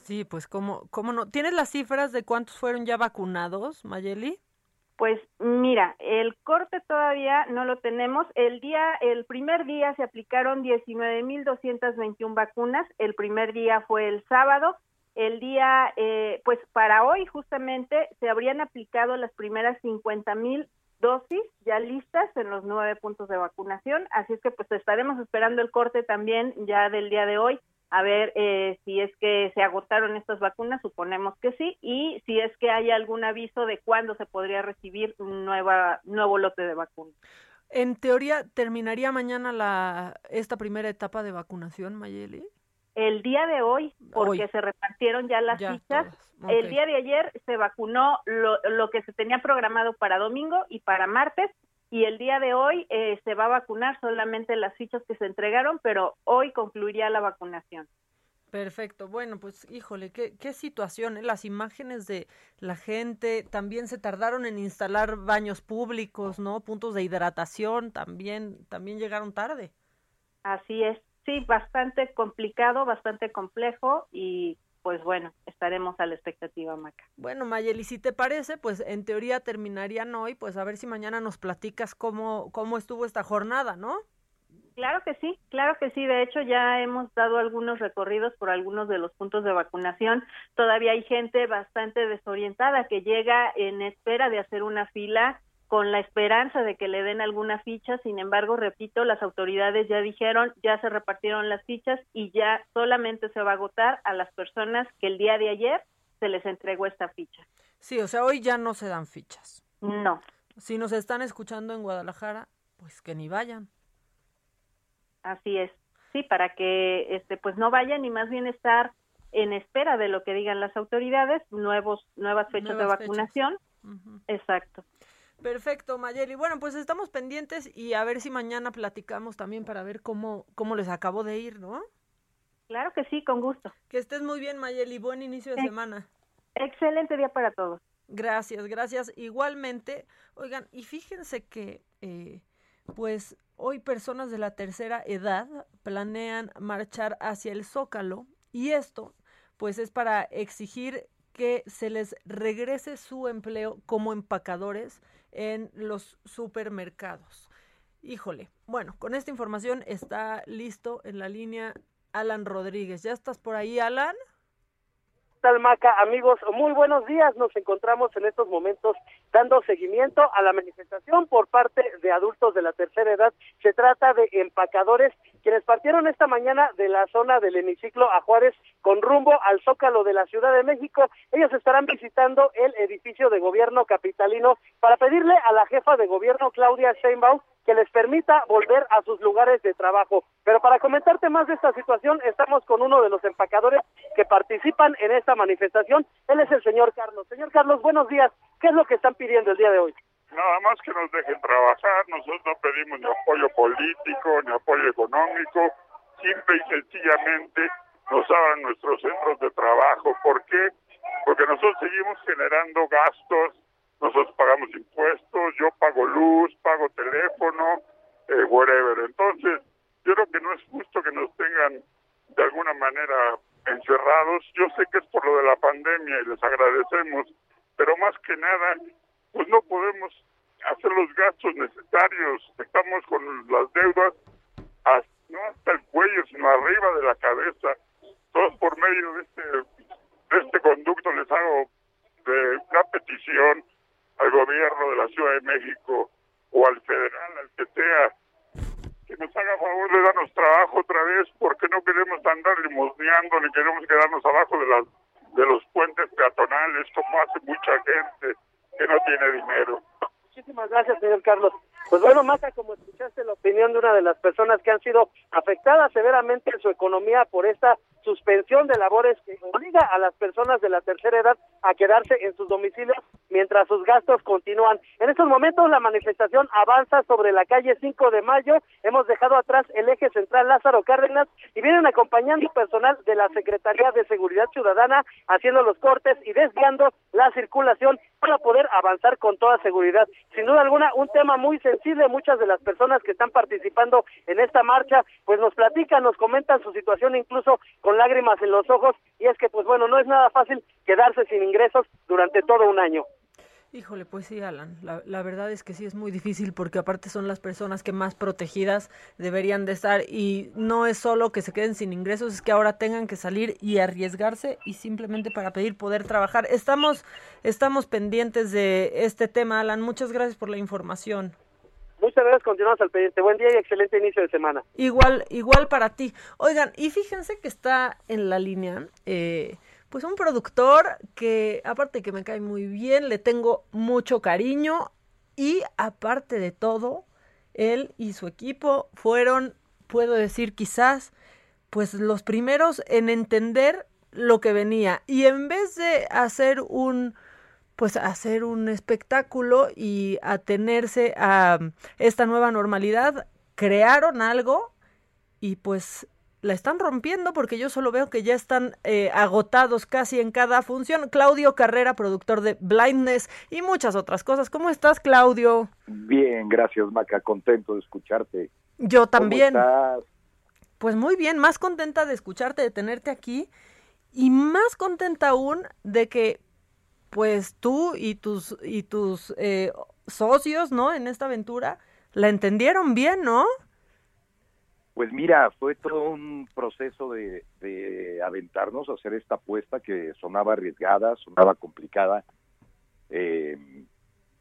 Sí, pues cómo, cómo no. ¿Tienes las cifras de cuántos fueron ya vacunados, Mayeli? Pues mira, el corte todavía no lo tenemos. El día, el primer día se aplicaron 19.221 vacunas. El primer día fue el sábado. El día, eh, pues para hoy justamente se habrían aplicado las primeras 50.000 dosis ya listas en los nueve puntos de vacunación, así es que pues estaremos esperando el corte también ya del día de hoy a ver eh, si es que se agotaron estas vacunas, suponemos que sí, y si es que hay algún aviso de cuándo se podría recibir un nueva, nuevo lote de vacunas. En teoría, ¿terminaría mañana la esta primera etapa de vacunación, Mayeli? El día de hoy, porque se repartieron ya las fichas, el día de ayer se vacunó lo, lo, que se tenía programado para domingo y para martes, y el día de hoy eh, se va a vacunar solamente las fichas que se entregaron, pero hoy concluiría la vacunación. Perfecto. Bueno, pues híjole, qué, qué situación. ¿eh? Las imágenes de la gente también se tardaron en instalar baños públicos, ¿no? Puntos de hidratación también, también llegaron tarde. Así es. Sí, bastante complicado, bastante complejo y pues bueno, estaremos a la expectativa, Maca. Bueno, Mayeli, si te parece, pues en teoría terminarían hoy, pues a ver si mañana nos platicas cómo, cómo estuvo esta jornada, ¿no? Claro que sí, claro que sí. De hecho, ya hemos dado algunos recorridos por algunos de los puntos de vacunación. Todavía hay gente bastante desorientada que llega en espera de hacer una fila con la esperanza de que le den alguna ficha. Sin embargo, repito, las autoridades ya dijeron, ya se repartieron las fichas y ya solamente se va a agotar a las personas que el día de ayer se les entregó esta ficha. Sí, o sea, hoy ya no se dan fichas. No. Si nos están escuchando en Guadalajara, pues que ni vayan. Así es. Sí, para que este pues no vayan y más bien estar en espera de lo que digan las autoridades, nuevos nuevas fechas de vacunación. Exacto. Perfecto, Mayeli. Bueno, pues estamos pendientes y a ver si mañana platicamos también para ver cómo cómo les acabó de ir, ¿no? Claro que sí, con gusto. Que estés muy bien, Mayeli. Buen inicio de semana. Excelente día para todos. Gracias, gracias. Igualmente, oigan, y fíjense que eh, pues hoy personas de la tercera edad planean marchar hacia el Zócalo y esto pues es para exigir que se les regrese su empleo como empacadores en los supermercados. Híjole, bueno, con esta información está listo en la línea Alan Rodríguez. ¿Ya estás por ahí, Alan? tal, Maca? Amigos, muy buenos días. Nos encontramos en estos momentos dando seguimiento a la manifestación por parte de adultos de la tercera edad. Se trata de empacadores quienes partieron esta mañana de la zona del hemiciclo a Juárez con rumbo al Zócalo de la Ciudad de México. Ellos estarán visitando el edificio de gobierno capitalino para pedirle a la jefa de gobierno, Claudia Sheinbaum, que les permita volver a sus lugares de trabajo. Pero para comentarte más de esta situación, estamos con uno de los empacadores que participan en esta manifestación. Él es el señor Carlos. Señor Carlos, buenos días. ¿Qué es lo que están pidiendo el día de hoy? Nada más que nos dejen trabajar. Nosotros no pedimos ni apoyo político, ni apoyo económico. Simple y sencillamente nos abran nuestros centros de trabajo. ¿Por qué? Porque nosotros seguimos generando gastos nosotros pagamos impuestos, yo pago luz, pago teléfono, eh, whatever. Entonces, yo creo que no es justo que nos tengan de alguna manera encerrados. Yo sé que es por lo de la pandemia y les agradecemos, pero más que nada, pues no podemos hacer los gastos necesarios. Estamos con las deudas no hasta el cuello, sino arriba de la cabeza. Todos por medio de este, de este conducto les hago de una petición al gobierno de la Ciudad de México o al federal, al que sea, que nos haga favor de darnos trabajo otra vez, porque no queremos andar limosneando ni queremos quedarnos abajo de las de los puentes peatonales como hace mucha gente que no tiene dinero. Muchísimas gracias, señor Carlos. Pues bueno, Maca, como escuchaste la opinión de una de las personas que han sido afectadas severamente en su economía por esta suspensión de labores que obliga a las personas de la tercera edad a quedarse en sus domicilios mientras sus gastos continúan. En estos momentos la manifestación avanza sobre la calle 5 de Mayo. Hemos dejado atrás el eje central Lázaro Cárdenas y vienen acompañando personal de la Secretaría de Seguridad Ciudadana haciendo los cortes y desviando la circulación para poder avanzar con toda seguridad. Sin duda alguna, un tema muy sensible. Muchas de las personas que están participando en esta marcha, pues nos platican, nos comentan su situación incluso con lágrimas en los ojos. Y es que, pues bueno, no es nada fácil quedarse sin ingresos durante todo un año. Híjole, pues sí, Alan. La, la, verdad es que sí es muy difícil porque aparte son las personas que más protegidas deberían de estar y no es solo que se queden sin ingresos, es que ahora tengan que salir y arriesgarse y simplemente para pedir poder trabajar. Estamos, estamos pendientes de este tema, Alan. Muchas gracias por la información. Muchas gracias, continuamos al pendiente. Buen día y excelente inicio de semana. Igual, igual para ti. Oigan, y fíjense que está en la línea. Eh, pues un productor que aparte que me cae muy bien, le tengo mucho cariño y aparte de todo, él y su equipo fueron, puedo decir quizás, pues los primeros en entender lo que venía y en vez de hacer un pues hacer un espectáculo y atenerse a esta nueva normalidad, crearon algo y pues la están rompiendo porque yo solo veo que ya están eh, agotados casi en cada función. Claudio Carrera, productor de Blindness y muchas otras cosas. ¿Cómo estás, Claudio? Bien, gracias, Maca. Contento de escucharte. Yo también. ¿Cómo estás? Pues muy bien, más contenta de escucharte, de tenerte aquí y más contenta aún de que pues tú y tus y tus eh, socios, ¿no? En esta aventura la entendieron bien, ¿no? Pues mira, fue todo un proceso de, de, aventarnos a hacer esta apuesta que sonaba arriesgada, sonaba complicada, eh,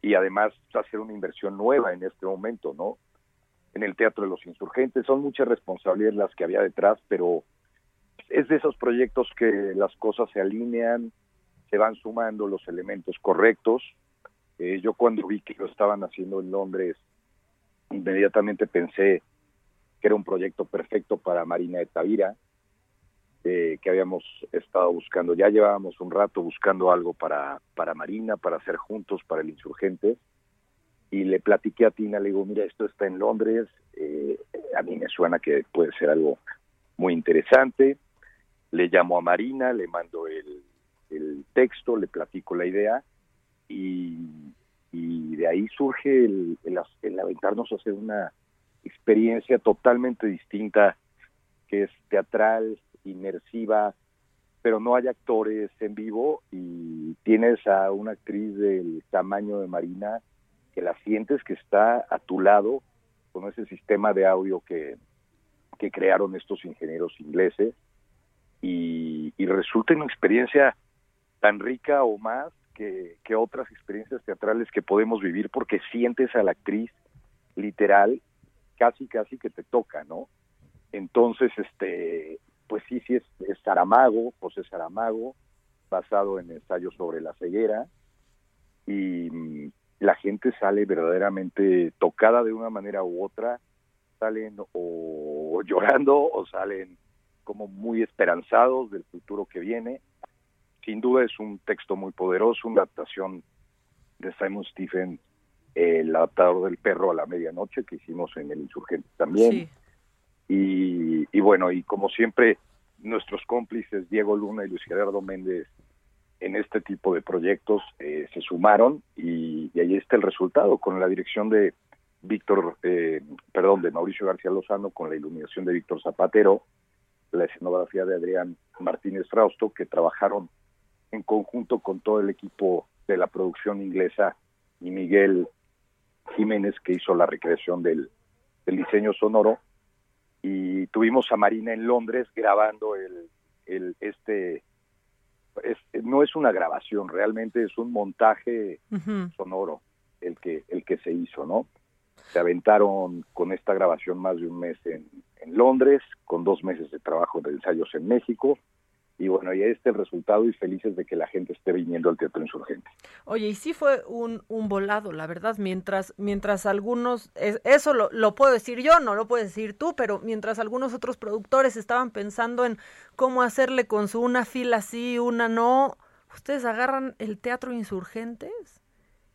y además hacer una inversión nueva en este momento, ¿no? En el Teatro de los Insurgentes. Son muchas responsabilidades las que había detrás, pero es de esos proyectos que las cosas se alinean, se van sumando los elementos correctos. Eh, yo cuando vi que lo estaban haciendo en Londres, inmediatamente pensé que era un proyecto perfecto para Marina de Tavira, eh, que habíamos estado buscando. Ya llevábamos un rato buscando algo para, para Marina, para hacer juntos, para el insurgente. Y le platiqué a Tina, le digo, mira, esto está en Londres, eh, a mí me suena que puede ser algo muy interesante. Le llamo a Marina, le mando el, el texto, le platico la idea y, y de ahí surge el, el, aventarnos a hacer una experiencia totalmente distinta, que es teatral, inmersiva, pero no hay actores en vivo y tienes a una actriz del tamaño de Marina que la sientes que está a tu lado con ese sistema de audio que, que crearon estos ingenieros ingleses y, y resulta una experiencia tan rica o más que, otras experiencias teatrales que podemos vivir porque sientes a la actriz literal casi casi que te toca, ¿no? Entonces, este, pues sí, sí es, es Saramago, José Saramago, basado en ensayos sobre la ceguera, y mm, la gente sale verdaderamente tocada de una manera u otra, salen o llorando o salen como muy esperanzados del futuro que viene. Sin duda es un texto muy poderoso, una adaptación de Simon Stephen el adaptador del perro a la medianoche que hicimos en el insurgente también. Y, y, bueno y como siempre nuestros cómplices Diego Luna y Luis Gerardo Méndez en este tipo de proyectos eh, se sumaron y, y, ahí está el resultado con la dirección de Víctor eh, perdón de Mauricio García Lozano con la iluminación de Víctor Zapatero la escenografía de Adrián Martínez Frausto que trabajaron en conjunto con todo el equipo de la producción inglesa y Miguel Jiménez que hizo la recreación del, del diseño sonoro. Y tuvimos a Marina en Londres grabando el, el este es, no es una grabación realmente es un montaje uh -huh. sonoro el que el que se hizo no se aventaron con esta grabación más de un mes en, en Londres con dos meses de trabajo de ensayos en México y bueno, y ahí está el resultado y felices de que la gente esté viniendo al Teatro Insurgente. Oye, y sí fue un, un volado, la verdad, mientras, mientras algunos, es, eso lo, lo, puedo decir yo, no lo puedes decir tú, pero mientras algunos otros productores estaban pensando en cómo hacerle con su una fila sí, una no, ustedes agarran el Teatro Insurgentes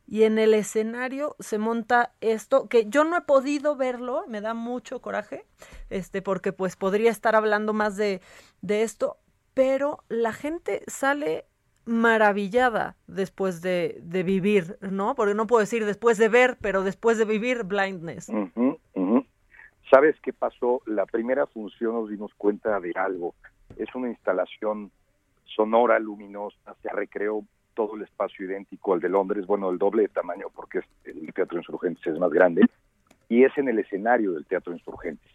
y en el escenario se monta esto que yo no he podido verlo, me da mucho coraje, este porque pues podría estar hablando más de, de esto, pero la gente sale maravillada después de, vivir, ¿no? Porque no puedo decir después de ver, pero después de vivir blindness. ¿Sabes qué pasó? La primera función nos dimos cuenta de algo. Es una instalación sonora, luminosa, se recreó todo el espacio idéntico al de Londres, bueno, el doble de tamaño porque el Teatro Insurgentes es más grande, y es en el escenario del Teatro Insurgentes.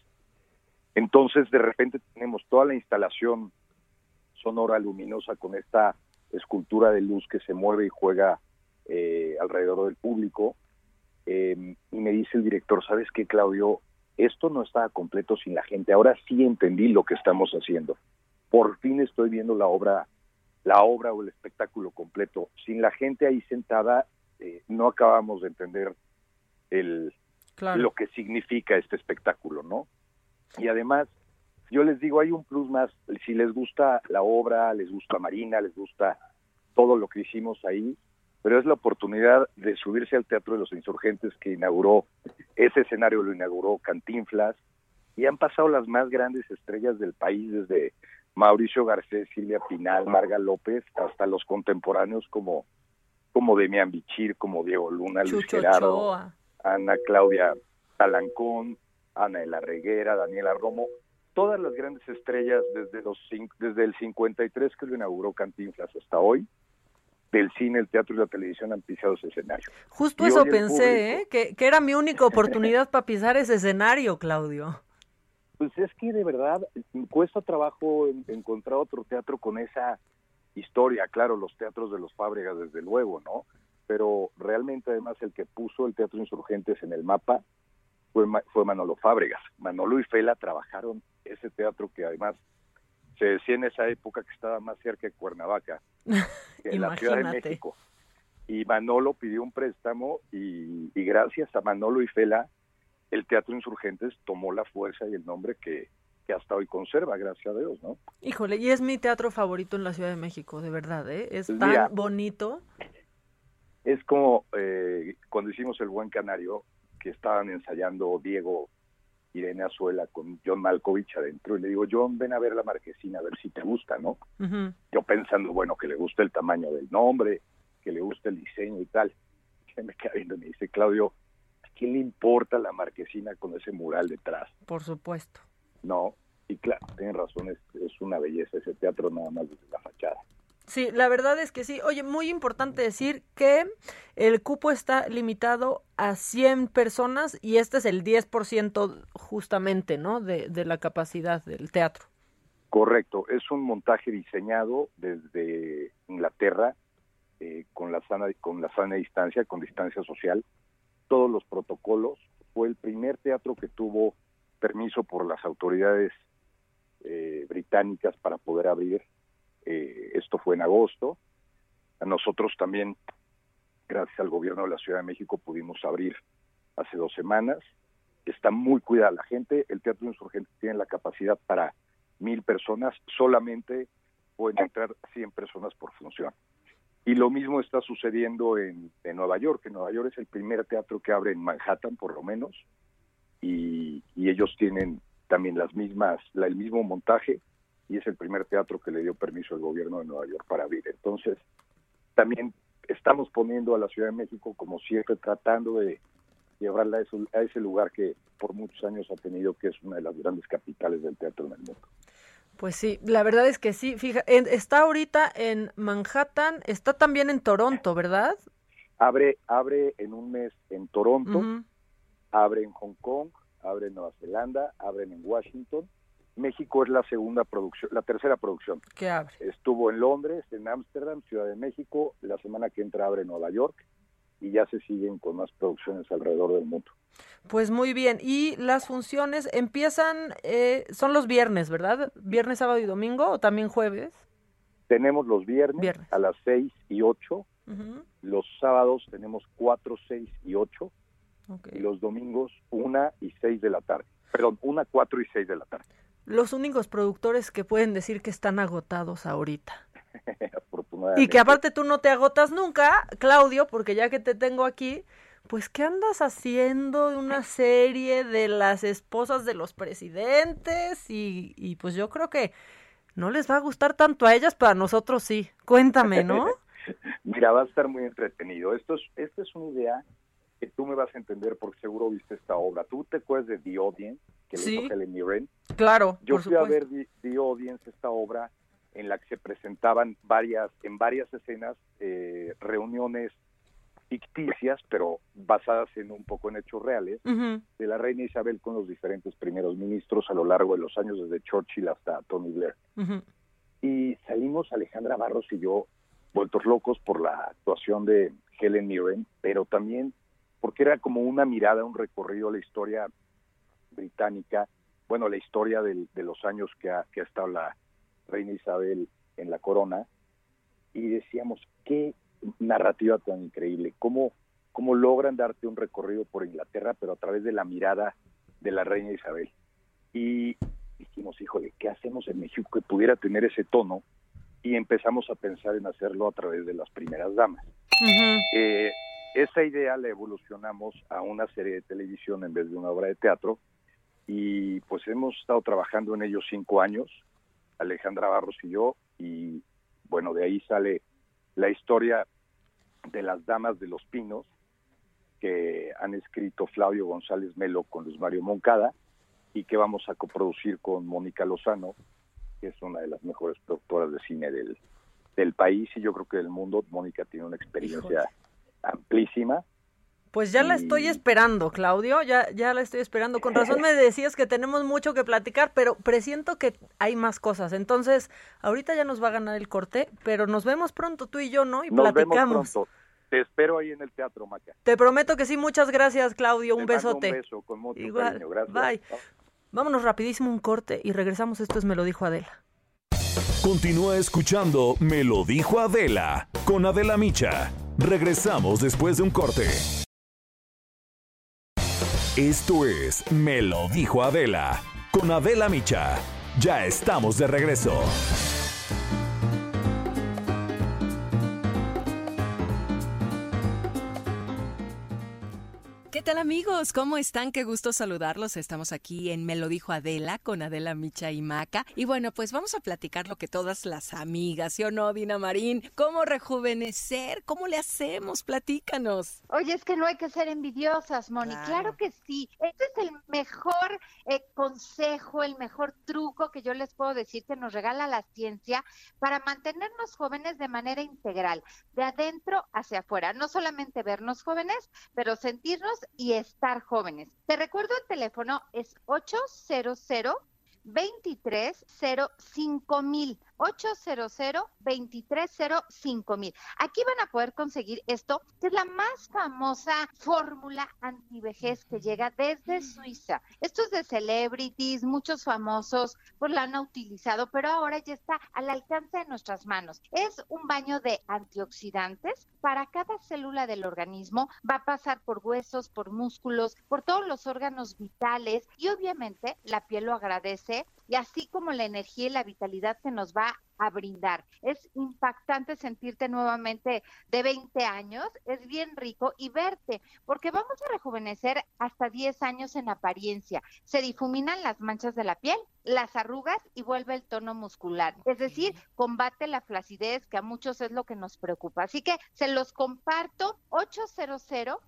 Entonces, de repente tenemos toda la instalación sonora luminosa con esta escultura de luz que se mueve y juega eh, alrededor del público. Eh, y me dice el director, ¿sabes qué, Claudio? Esto no estaba completo sin la gente. Ahora sí entendí lo que estamos haciendo. Por fin estoy viendo la obra, la obra o el espectáculo completo. Sin la gente ahí sentada, eh, no acabamos de entender el, lo que significa este espectáculo, ¿no? Y además, yo les digo, hay un plus más, si les gusta la obra, les gusta Marina, les gusta todo lo que hicimos ahí, pero es la oportunidad de subirse al Teatro de los Insurgentes que inauguró, ese escenario lo inauguró Cantinflas, y han pasado las más grandes estrellas del país, desde Mauricio Garcés, Silvia Pinal, Marga López, hasta los contemporáneos como, como Demian Bichir, como Diego Luna, Luis Gerardo, Ana Claudia Talancón, Ana de la Reguera, Daniela Romo, todas las grandes estrellas desde los desde el 53 que lo inauguró Cantinflas hasta hoy del cine, el teatro y la televisión han pisado ese escenario. Justo eso pensé, ¿eh? que, era mi única oportunidad para pisar ese escenario, Claudio. Pues es que de verdad cuesta trabajo encontrar otro teatro con esa historia, claro, los teatros de los Fábregas desde luego, ¿no? Pero realmente además el que puso el Teatro Insurgentes en el mapa fue, fue Manolo Fábregas. Manolo y Fela trabajaron ese teatro que además se decía en esa época que estaba más cerca de Cuernavaca que en la Ciudad de México. Y Manolo pidió un préstamo y, gracias a Manolo y Fela, el Teatro Insurgentes tomó la fuerza y el nombre que, que hasta hoy conserva, gracias a Dios, ¿no? Híjole, y es mi teatro favorito en la Ciudad de México, de verdad, ¿eh? Es pues tan bonito. Es como eh, cuando hicimos El Buen Canario, que estaban ensayando Diego Irene Azuela con John Malkovich adentro y le digo, John, ven a ver la marquesina, a ver si te gusta, ¿no? Yo pensando, bueno, que le guste el tamaño del nombre, que le guste el diseño y tal. Que me queda viendo y me dice, Claudio, ¿a quién le importa la marquesina con ese mural detrás? Por supuesto. No, y claro, tienen razón, es, es una belleza ese teatro nada más desde la fachada. Sí, la verdad es que sí. Oye, muy importante decir que el cupo está limitado a 100 personas y este es el 10% justamente, ¿no? De, de la capacidad del teatro. Correcto, es un montaje diseñado desde Inglaterra eh, con la sana con la sana distancia, con distancia social, todos los protocolos. Fue el primer teatro que tuvo permiso por las autoridades eh, británicas para poder abrir eh, esto fue en agosto. A nosotros también, gracias al gobierno de la Ciudad de México, pudimos abrir hace dos semanas. Está muy cuidada la gente. El Teatro Insurgente tiene la capacidad para mil personas. Solamente pueden entrar 100 personas por función. Y lo mismo está sucediendo en, Nueva York. En Nueva York es el primer teatro que abre en Manhattan, por lo menos. Y, y ellos tienen también las mismas, la, el mismo montaje y es el primer teatro que le dio permiso al gobierno de Nueva York para abrir. Entonces, también estamos poniendo a la Ciudad de México, como siempre, tratando de llevarla a ese, lugar que por muchos años ha tenido, que es una de las grandes capitales del teatro en el mundo. Pues sí, la verdad es que sí. Fija, está ahorita en Manhattan, está también en Toronto, ¿verdad? Abre, abre en un mes en Toronto, abre en Hong Kong, abre en Nueva Zelanda, abre en Washington México es la segunda producción, la tercera producción. ¿Qué abre? Estuvo en Londres, en Ámsterdam, Ciudad de México, la semana que entra abre Nueva York y ya se siguen con más producciones alrededor del mundo. Pues muy bien, y las funciones empiezan, eh, son los viernes, ¿verdad? ¿Viernes, sábado y domingo o también jueves? Tenemos los viernes, a las 6 y 8, los sábados tenemos 4, 6 y 8, y los domingos 1 y 6 de la tarde, perdón, 1, 4 y 6 de la tarde los únicos productores que pueden decir que están agotados ahorita. y que aparte tú no te agotas nunca, Claudio, porque ya que te tengo aquí, pues ¿qué andas haciendo una serie de las esposas de los presidentes? Y, y pues yo creo que no les va a gustar tanto a ellas, para nosotros sí. Cuéntame, ¿no? Mira, va a estar muy entretenido. Esto es, esta es una idea que tú me vas a entender porque seguro viste esta obra. ¿Tú te acuerdas de The Audience? Que sí. Helen Mirren. Claro, Yo fui a ver The, Audience, esta obra, en la que se presentaban varias, en varias escenas, eh, reuniones ficticias, pero basadas en un poco en hechos reales, de la reina Isabel con los diferentes primeros ministros a lo largo de los años, desde Churchill hasta Tony Blair. Y salimos Alejandra Barros y yo vueltos locos por la actuación de Helen Mirren, pero también porque era como una mirada, un recorrido a la historia británica, bueno, la historia de los años que ha, que ha estado la reina Isabel en la corona, y decíamos, qué narrativa tan increíble, cómo, cómo logran darte un recorrido por Inglaterra, pero a través de la mirada de la reina Isabel. Y dijimos, híjole, ¿qué hacemos en México que pudiera tener ese tono? Y empezamos a pensar en hacerlo a través de las primeras damas. eh, esa idea la evolucionamos a una serie de televisión en vez de una obra de teatro y pues hemos estado trabajando en ello cinco años, Alejandra Barros y yo, y bueno, de ahí sale la historia de las Damas de los Pinos, que han escrito Flavio González Melo con Luis Mario Moncada y que vamos a coproducir con Mónica Lozano, que es una de las mejores productoras de cine del, del país y yo creo que del mundo. Mónica tiene una experiencia amplísima. Pues ya la estoy esperando, Claudio, ya, ya la estoy esperando. Con razón me decías que tenemos mucho que platicar, pero presiento que hay más cosas. Entonces, ahorita ya nos va a ganar el corte, pero nos vemos pronto tú y yo, ¿no? Y Nos platicamos. vemos pronto. Te espero ahí en el teatro, Maca. Te prometo que sí, muchas gracias, Claudio. Un Te besote. Un beso, con mucho Igual, cariño. Gracias. bye. Vámonos rapidísimo un corte y regresamos. Esto es Me lo dijo Adela. Continúa escuchando Me lo dijo Adela con Adela Micha. Regresamos después de un corte. Esto es Me lo dijo Adela con Adela Micha. Ya estamos de regreso. ¿Qué tal amigos? ¿Cómo están? Qué gusto saludarlos. Estamos aquí en Me lo dijo Adela con Adela Micha y Maca. Y bueno, pues vamos a platicar lo que todas las amigas, ¿sí o no, Dina Marín? ¿Cómo rejuvenecer? ¿Cómo le hacemos? Platícanos. Oye, es que no hay que ser envidiosas, Moni. Claro. Claro, que sí. Este es el mejor eh, consejo, el mejor truco que yo les puedo decir que nos regala la ciencia para mantenernos jóvenes de manera integral, de adentro hacia afuera. No solamente vernos jóvenes, pero sentirnos y estar jóvenes. Te recuerdo el teléfono es 800 23 05000 800-230-5000. Aquí van a poder conseguir esto, que es la más famosa fórmula antivejez que llega desde Suiza. Esto es de celebrities, muchos famosos pues la han utilizado, pero ahora ya está al alcance de nuestras manos. Es un baño de antioxidantes para cada célula del organismo, va a pasar por huesos, por músculos, por todos los órganos vitales y obviamente la piel lo agradece y así como la energía y la vitalidad que nos va a brindar. Es impactante sentirte nuevamente de 20 años, es bien rico y verte, porque vamos a rejuvenecer hasta 10 años en apariencia. Se difuminan las manchas de la piel, las arrugas y vuelve el tono muscular. Es decir, combate la flacidez, que a muchos es lo que nos preocupa. Así que se los comparto 800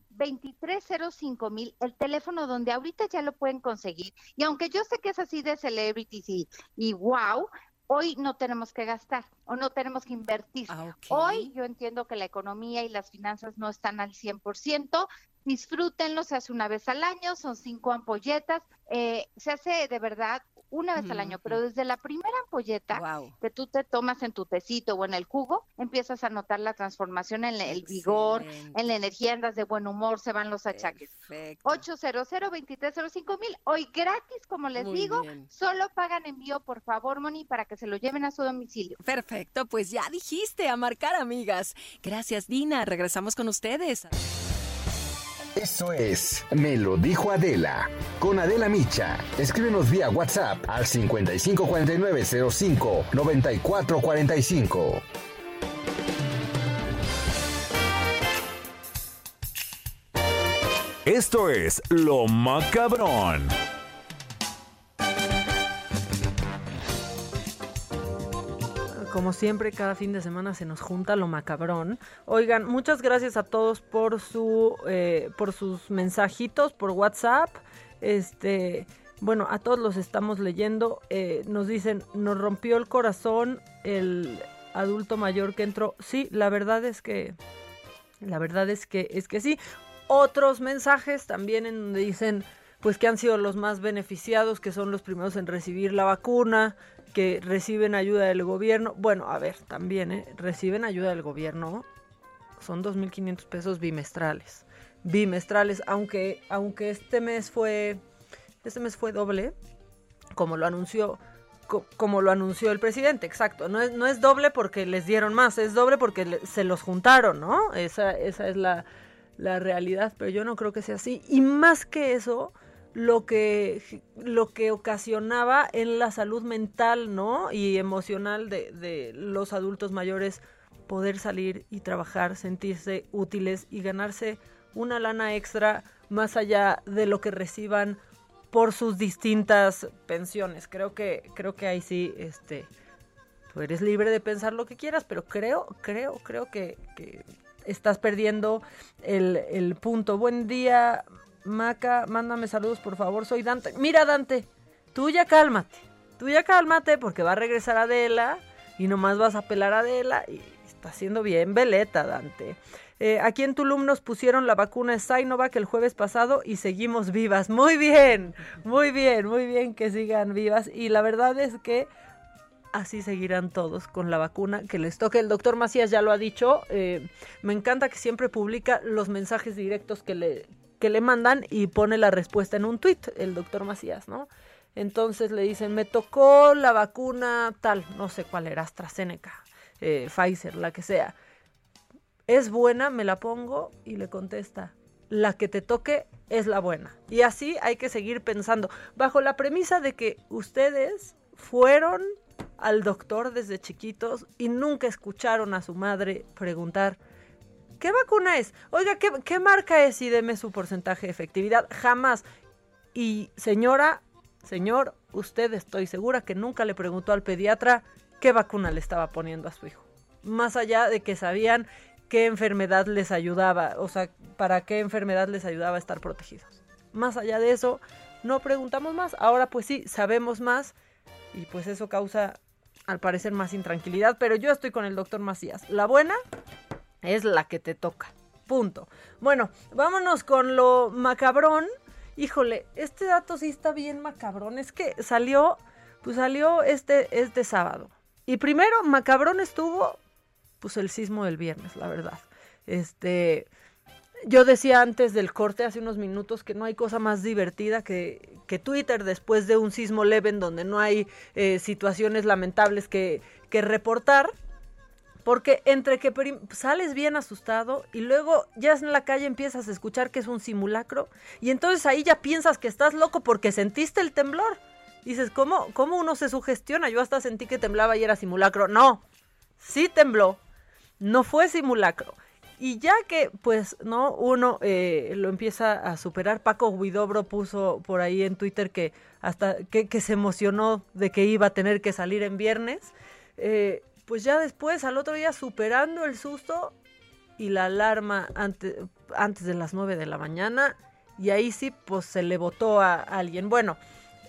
2305 mil, el teléfono donde ahorita ya lo pueden conseguir. Y aunque yo sé que es así de celebrities y, y wow, hoy no tenemos que gastar o no tenemos que invertir. Hoy yo entiendo que la economía y las finanzas no están al 100%. Disfrútenlo, se hace una vez al año, son cinco ampolletas. eh, se hace de verdad una vez al año, pero desde la primera ampolleta que tú te tomas en tu tecito o en el jugo, empiezas a notar la transformación en el vigor, en la energía, andas de buen humor, se van los achaques. 800 2305 mil, hoy gratis, como les Muy digo, bien. solo pagan envío, por favor, Moni, para que se lo lleven a su domicilio. Perfecto, pues ya dijiste a marcar, amigas. Gracias, Dina. Regresamos con ustedes. Eso es Me lo dijo Adela. Con Adela Micha. Escríbenos vía WhatsApp al 554905 9445. Esto es Lo Macabrón. Como siempre, cada fin de semana se nos junta lo macabrón. Oigan, muchas gracias a todos por su, eh, por sus mensajitos por WhatsApp. Este, bueno, a todos los estamos leyendo, eh, nos dicen, nos rompió el corazón el adulto mayor que entró. Sí, la verdad es que, la verdad es que, es que sí. Otros mensajes también en donde dicen, pues que han sido los más beneficiados, que son los primeros en recibir la vacuna, que reciben ayuda del gobierno. Bueno, a ver, también, ¿eh? Reciben ayuda del gobierno. Son 2.500 pesos bimestrales. Bimestrales, aunque, aunque este mes fue este mes fue doble, como lo anunció como lo anunció el presidente, exacto. No es, no es doble porque les dieron más, es doble porque se los juntaron, ¿no? Esa, esa es la, la, realidad, pero yo no creo que sea así. Y más que eso, lo que, lo que ocasionaba en la salud mental, ¿no? Y emocional de, de los adultos mayores poder salir y trabajar, sentirse útiles y ganarse una lana extra más allá de lo que reciban por sus distintas pensiones. Creo que, creo que ahí sí, este, tú eres libre de pensar lo que quieras, pero creo, creo, creo que, estás perdiendo el, punto. Buen día, Maca, mándame saludos, por favor, soy Dante. Mira, Dante, tú ya cálmate, tú ya cálmate porque va a regresar Adela y nomás vas a pelar a Adela y está haciendo bien veleta, Dante. Eh, aquí en Tulum nos pusieron la vacuna Sinovac el jueves pasado y seguimos vivas. Muy bien, muy bien, muy bien que sigan vivas. Y la verdad es que así seguirán todos con la vacuna que les toque. El doctor Macías ya lo ha dicho. Eh, me encanta que siempre publica los mensajes directos que le, que le mandan y pone la respuesta en un tuit, el doctor Macías, ¿no? Entonces le dicen, me tocó la vacuna tal, no sé cuál era, AstraZeneca, eh, Pfizer, la que sea es buena, me la pongo y le contesta, la que te toque es la buena. Y así hay que seguir pensando, bajo la premisa de que ustedes fueron al doctor desde chiquitos y nunca escucharon a su madre preguntar, ¿qué vacuna es? Oiga, ¿qué, marca es? Y deme su porcentaje de efectividad. Jamás. Y señora, señor, usted estoy segura que nunca le preguntó al pediatra qué vacuna le estaba poniendo a su hijo. Más allá de que sabían qué enfermedad les ayudaba, o sea, para qué enfermedad les ayudaba a estar protegidos. Más allá de eso, no preguntamos más. Ahora pues sí, sabemos más y pues eso causa al parecer más intranquilidad, pero yo estoy con el doctor Macías. La buena es la que te toca. Punto. Bueno, vámonos con lo macabrón. Híjole, este dato sí está bien macabrón. Es que salió, pues salió este, este sábado. Y primero, macabrón estuvo pues el sismo del viernes, la verdad. Este, yo decía antes del corte, hace unos minutos, que no hay cosa más divertida que, que Twitter después de un sismo leve en donde no hay eh, situaciones lamentables que, que reportar. Porque entre que sales bien asustado y luego ya en la calle empiezas a escuchar que es un simulacro y entonces ahí ya piensas que estás loco porque sentiste el temblor. Dices, ¿cómo, ¿cómo uno se sugestiona? Yo hasta sentí que temblaba y era simulacro. No, sí tembló, no fue simulacro. Y ya que, pues, ¿no? Uno eh, lo empieza a superar. Paco Huidobro puso por ahí en Twitter que hasta que, se emocionó de que iba a tener que salir en viernes. Eh, pues ya después, al otro día, superando el susto y la alarma antes, antes de las 9 de la mañana. Y ahí sí, pues se le votó a alguien. Bueno,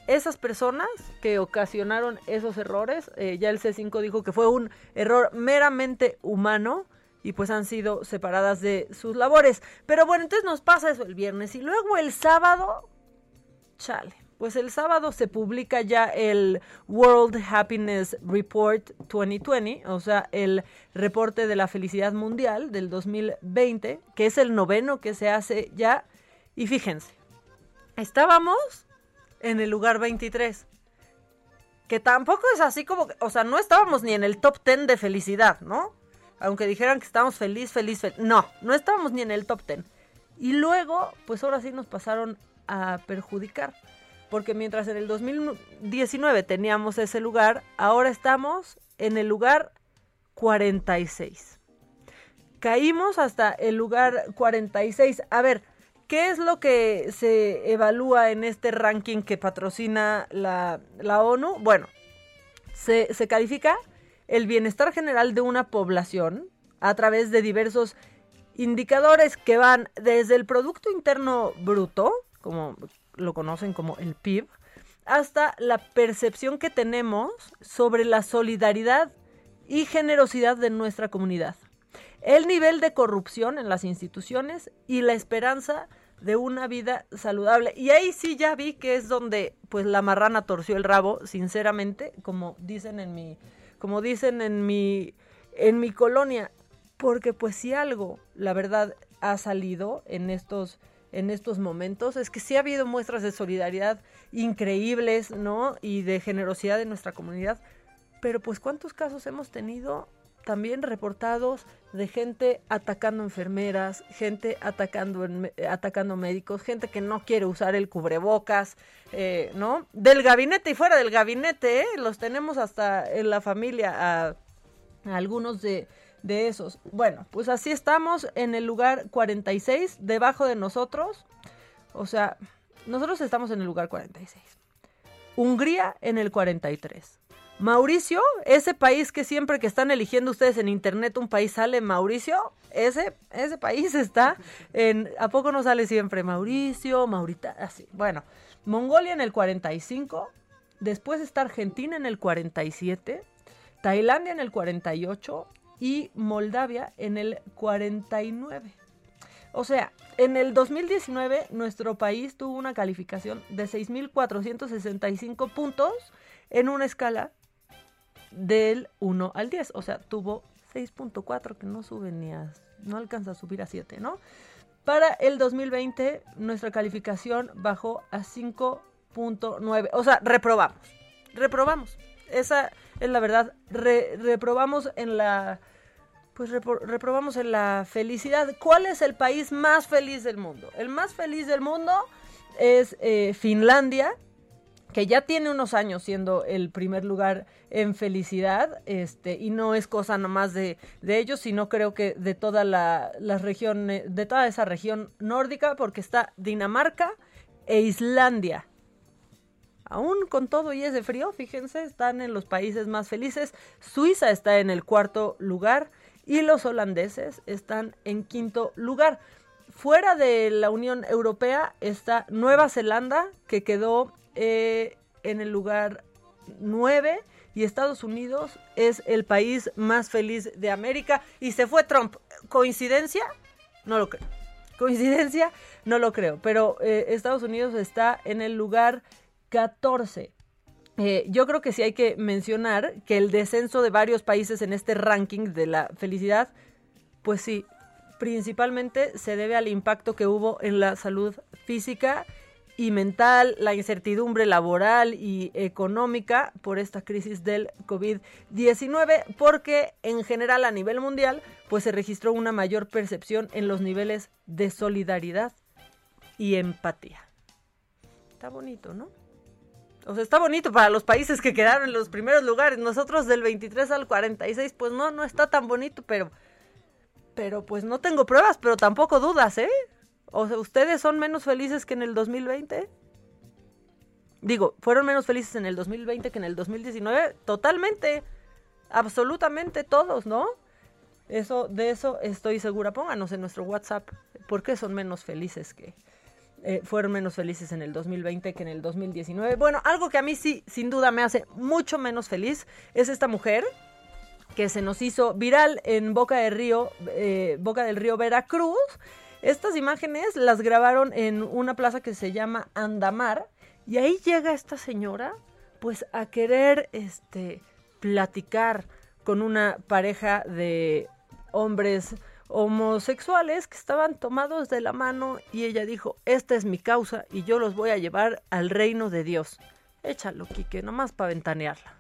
esas personas que ocasionaron esos errores, eh, ya el C5 dijo que fue un error meramente humano y pues han sido separadas de sus labores. Pero bueno, entonces nos pasa eso el viernes y luego el sábado, chale. Pues el sábado se publica ya el World Happiness Report 2020, o sea, el reporte de la felicidad mundial del 2020, que es el noveno que se hace ya. Y fíjense, estábamos en el lugar 23. Que tampoco es así como, o sea, no estábamos ni en el top 10 de felicidad, ¿no? Aunque dijeran que estábamos feliz, feliz, feliz. No, no estábamos ni en el top 10. Y luego, pues ahora sí nos pasaron a perjudicar. Porque mientras en el 2019 teníamos ese lugar, ahora estamos en el lugar 46. Caímos hasta el lugar 46. A ver, ¿Qué es lo que se evalúa en este ranking que patrocina la, ONU? Bueno, se, se, califica el bienestar general de una población a través de diversos indicadores que van desde el Producto Interno Bruto, como lo conocen como el PIB, hasta la percepción que tenemos sobre la solidaridad y generosidad de nuestra comunidad, el nivel de corrupción en las instituciones y la esperanza de una vida saludable. Y ahí sí ya vi que es donde pues la marrana torció el rabo, sinceramente, como dicen en mi como dicen en mi en mi colonia, porque pues si algo, la verdad ha salido en estos en estos momentos es que sí ha habido muestras de solidaridad increíbles, ¿no? Y de generosidad de nuestra comunidad, pero pues cuántos casos hemos tenido también reportados de gente atacando enfermeras, gente atacando, atacando médicos, gente que no quiere usar el cubrebocas, eh, ¿no? Del gabinete y fuera del gabinete, ¿eh? los tenemos hasta en la familia, a, algunos de, de esos. Bueno, pues así estamos en el lugar 46, debajo de nosotros, o sea, nosotros estamos en el lugar 46. Hungría en el 43. Mauricio, ese país que siempre que están eligiendo ustedes en internet un país sale Mauricio, ese, ese país está en, ¿a poco no sale siempre Mauricio, Maurita, así? Bueno, Mongolia en el 45, después está Argentina en el 47, Tailandia en el 48 y Moldavia en el 49. O sea, en el 2019 nuestro país tuvo una calificación de 6.465 puntos en una escala del 1 al 10. O sea, tuvo 6.4 que no sube ni a, no alcanza a subir a 7, ¿no? Para el 2020 nuestra calificación bajó a 5.9. O sea, reprobamos. Reprobamos. Esa es la verdad. reprobamos en la... Pues reprobamos en la felicidad. ¿Cuál es el país más feliz del mundo? El más feliz del mundo es eh, Finlandia, que ya tiene unos años siendo el primer lugar en felicidad, este, y no es cosa nomás de, de ellos, sino creo que de toda la, la de toda esa región nórdica, porque está Dinamarca e Islandia. Aún con todo y ese frío, fíjense, están en los países más felices. Suiza está en el cuarto lugar y los holandeses están en quinto lugar. Fuera de la Unión Europea está Nueva Zelanda, que quedó eh, en el lugar 9 y Estados Unidos es el país más feliz de América y se fue Trump. ¿Coincidencia? No lo creo. ¿Coincidencia? No lo creo. Pero eh, Estados Unidos está en el lugar 14. Eh, yo creo que sí hay que mencionar que el descenso de varios países en este ranking de la felicidad, pues sí, principalmente se debe al impacto que hubo en la salud física y mental, la incertidumbre laboral y económica por esta crisis del COVID-19, porque en general a nivel mundial pues se registró una mayor percepción en los niveles de solidaridad y empatía. Está bonito, ¿no? O sea, está bonito para los países que quedaron en los primeros lugares. Nosotros del 23 al 46, pues no, no está tan bonito, pero pero pues no tengo pruebas, pero tampoco dudas, ¿eh? O sea, ¿ustedes son menos felices que en el 2020? Digo, ¿fueron menos felices en el 2020 que en el 2019? Totalmente. Absolutamente todos, ¿no? Eso, de eso estoy segura. Pónganos en nuestro WhatsApp por qué son menos felices que, eh, fueron menos felices en el 2020 que en el 2019. Bueno, algo que a mí sí, sin duda, me hace mucho menos feliz es esta mujer que se nos hizo viral en Boca del Río, eh, Boca del Río Veracruz estas imágenes las grabaron en una plaza que se llama Andamar y ahí llega esta señora pues a querer este platicar con una pareja de hombres homosexuales que estaban tomados de la mano y ella dijo, esta es mi causa y yo los voy a llevar al reino de Dios. Échalo, Quique, nomás para ventanearla.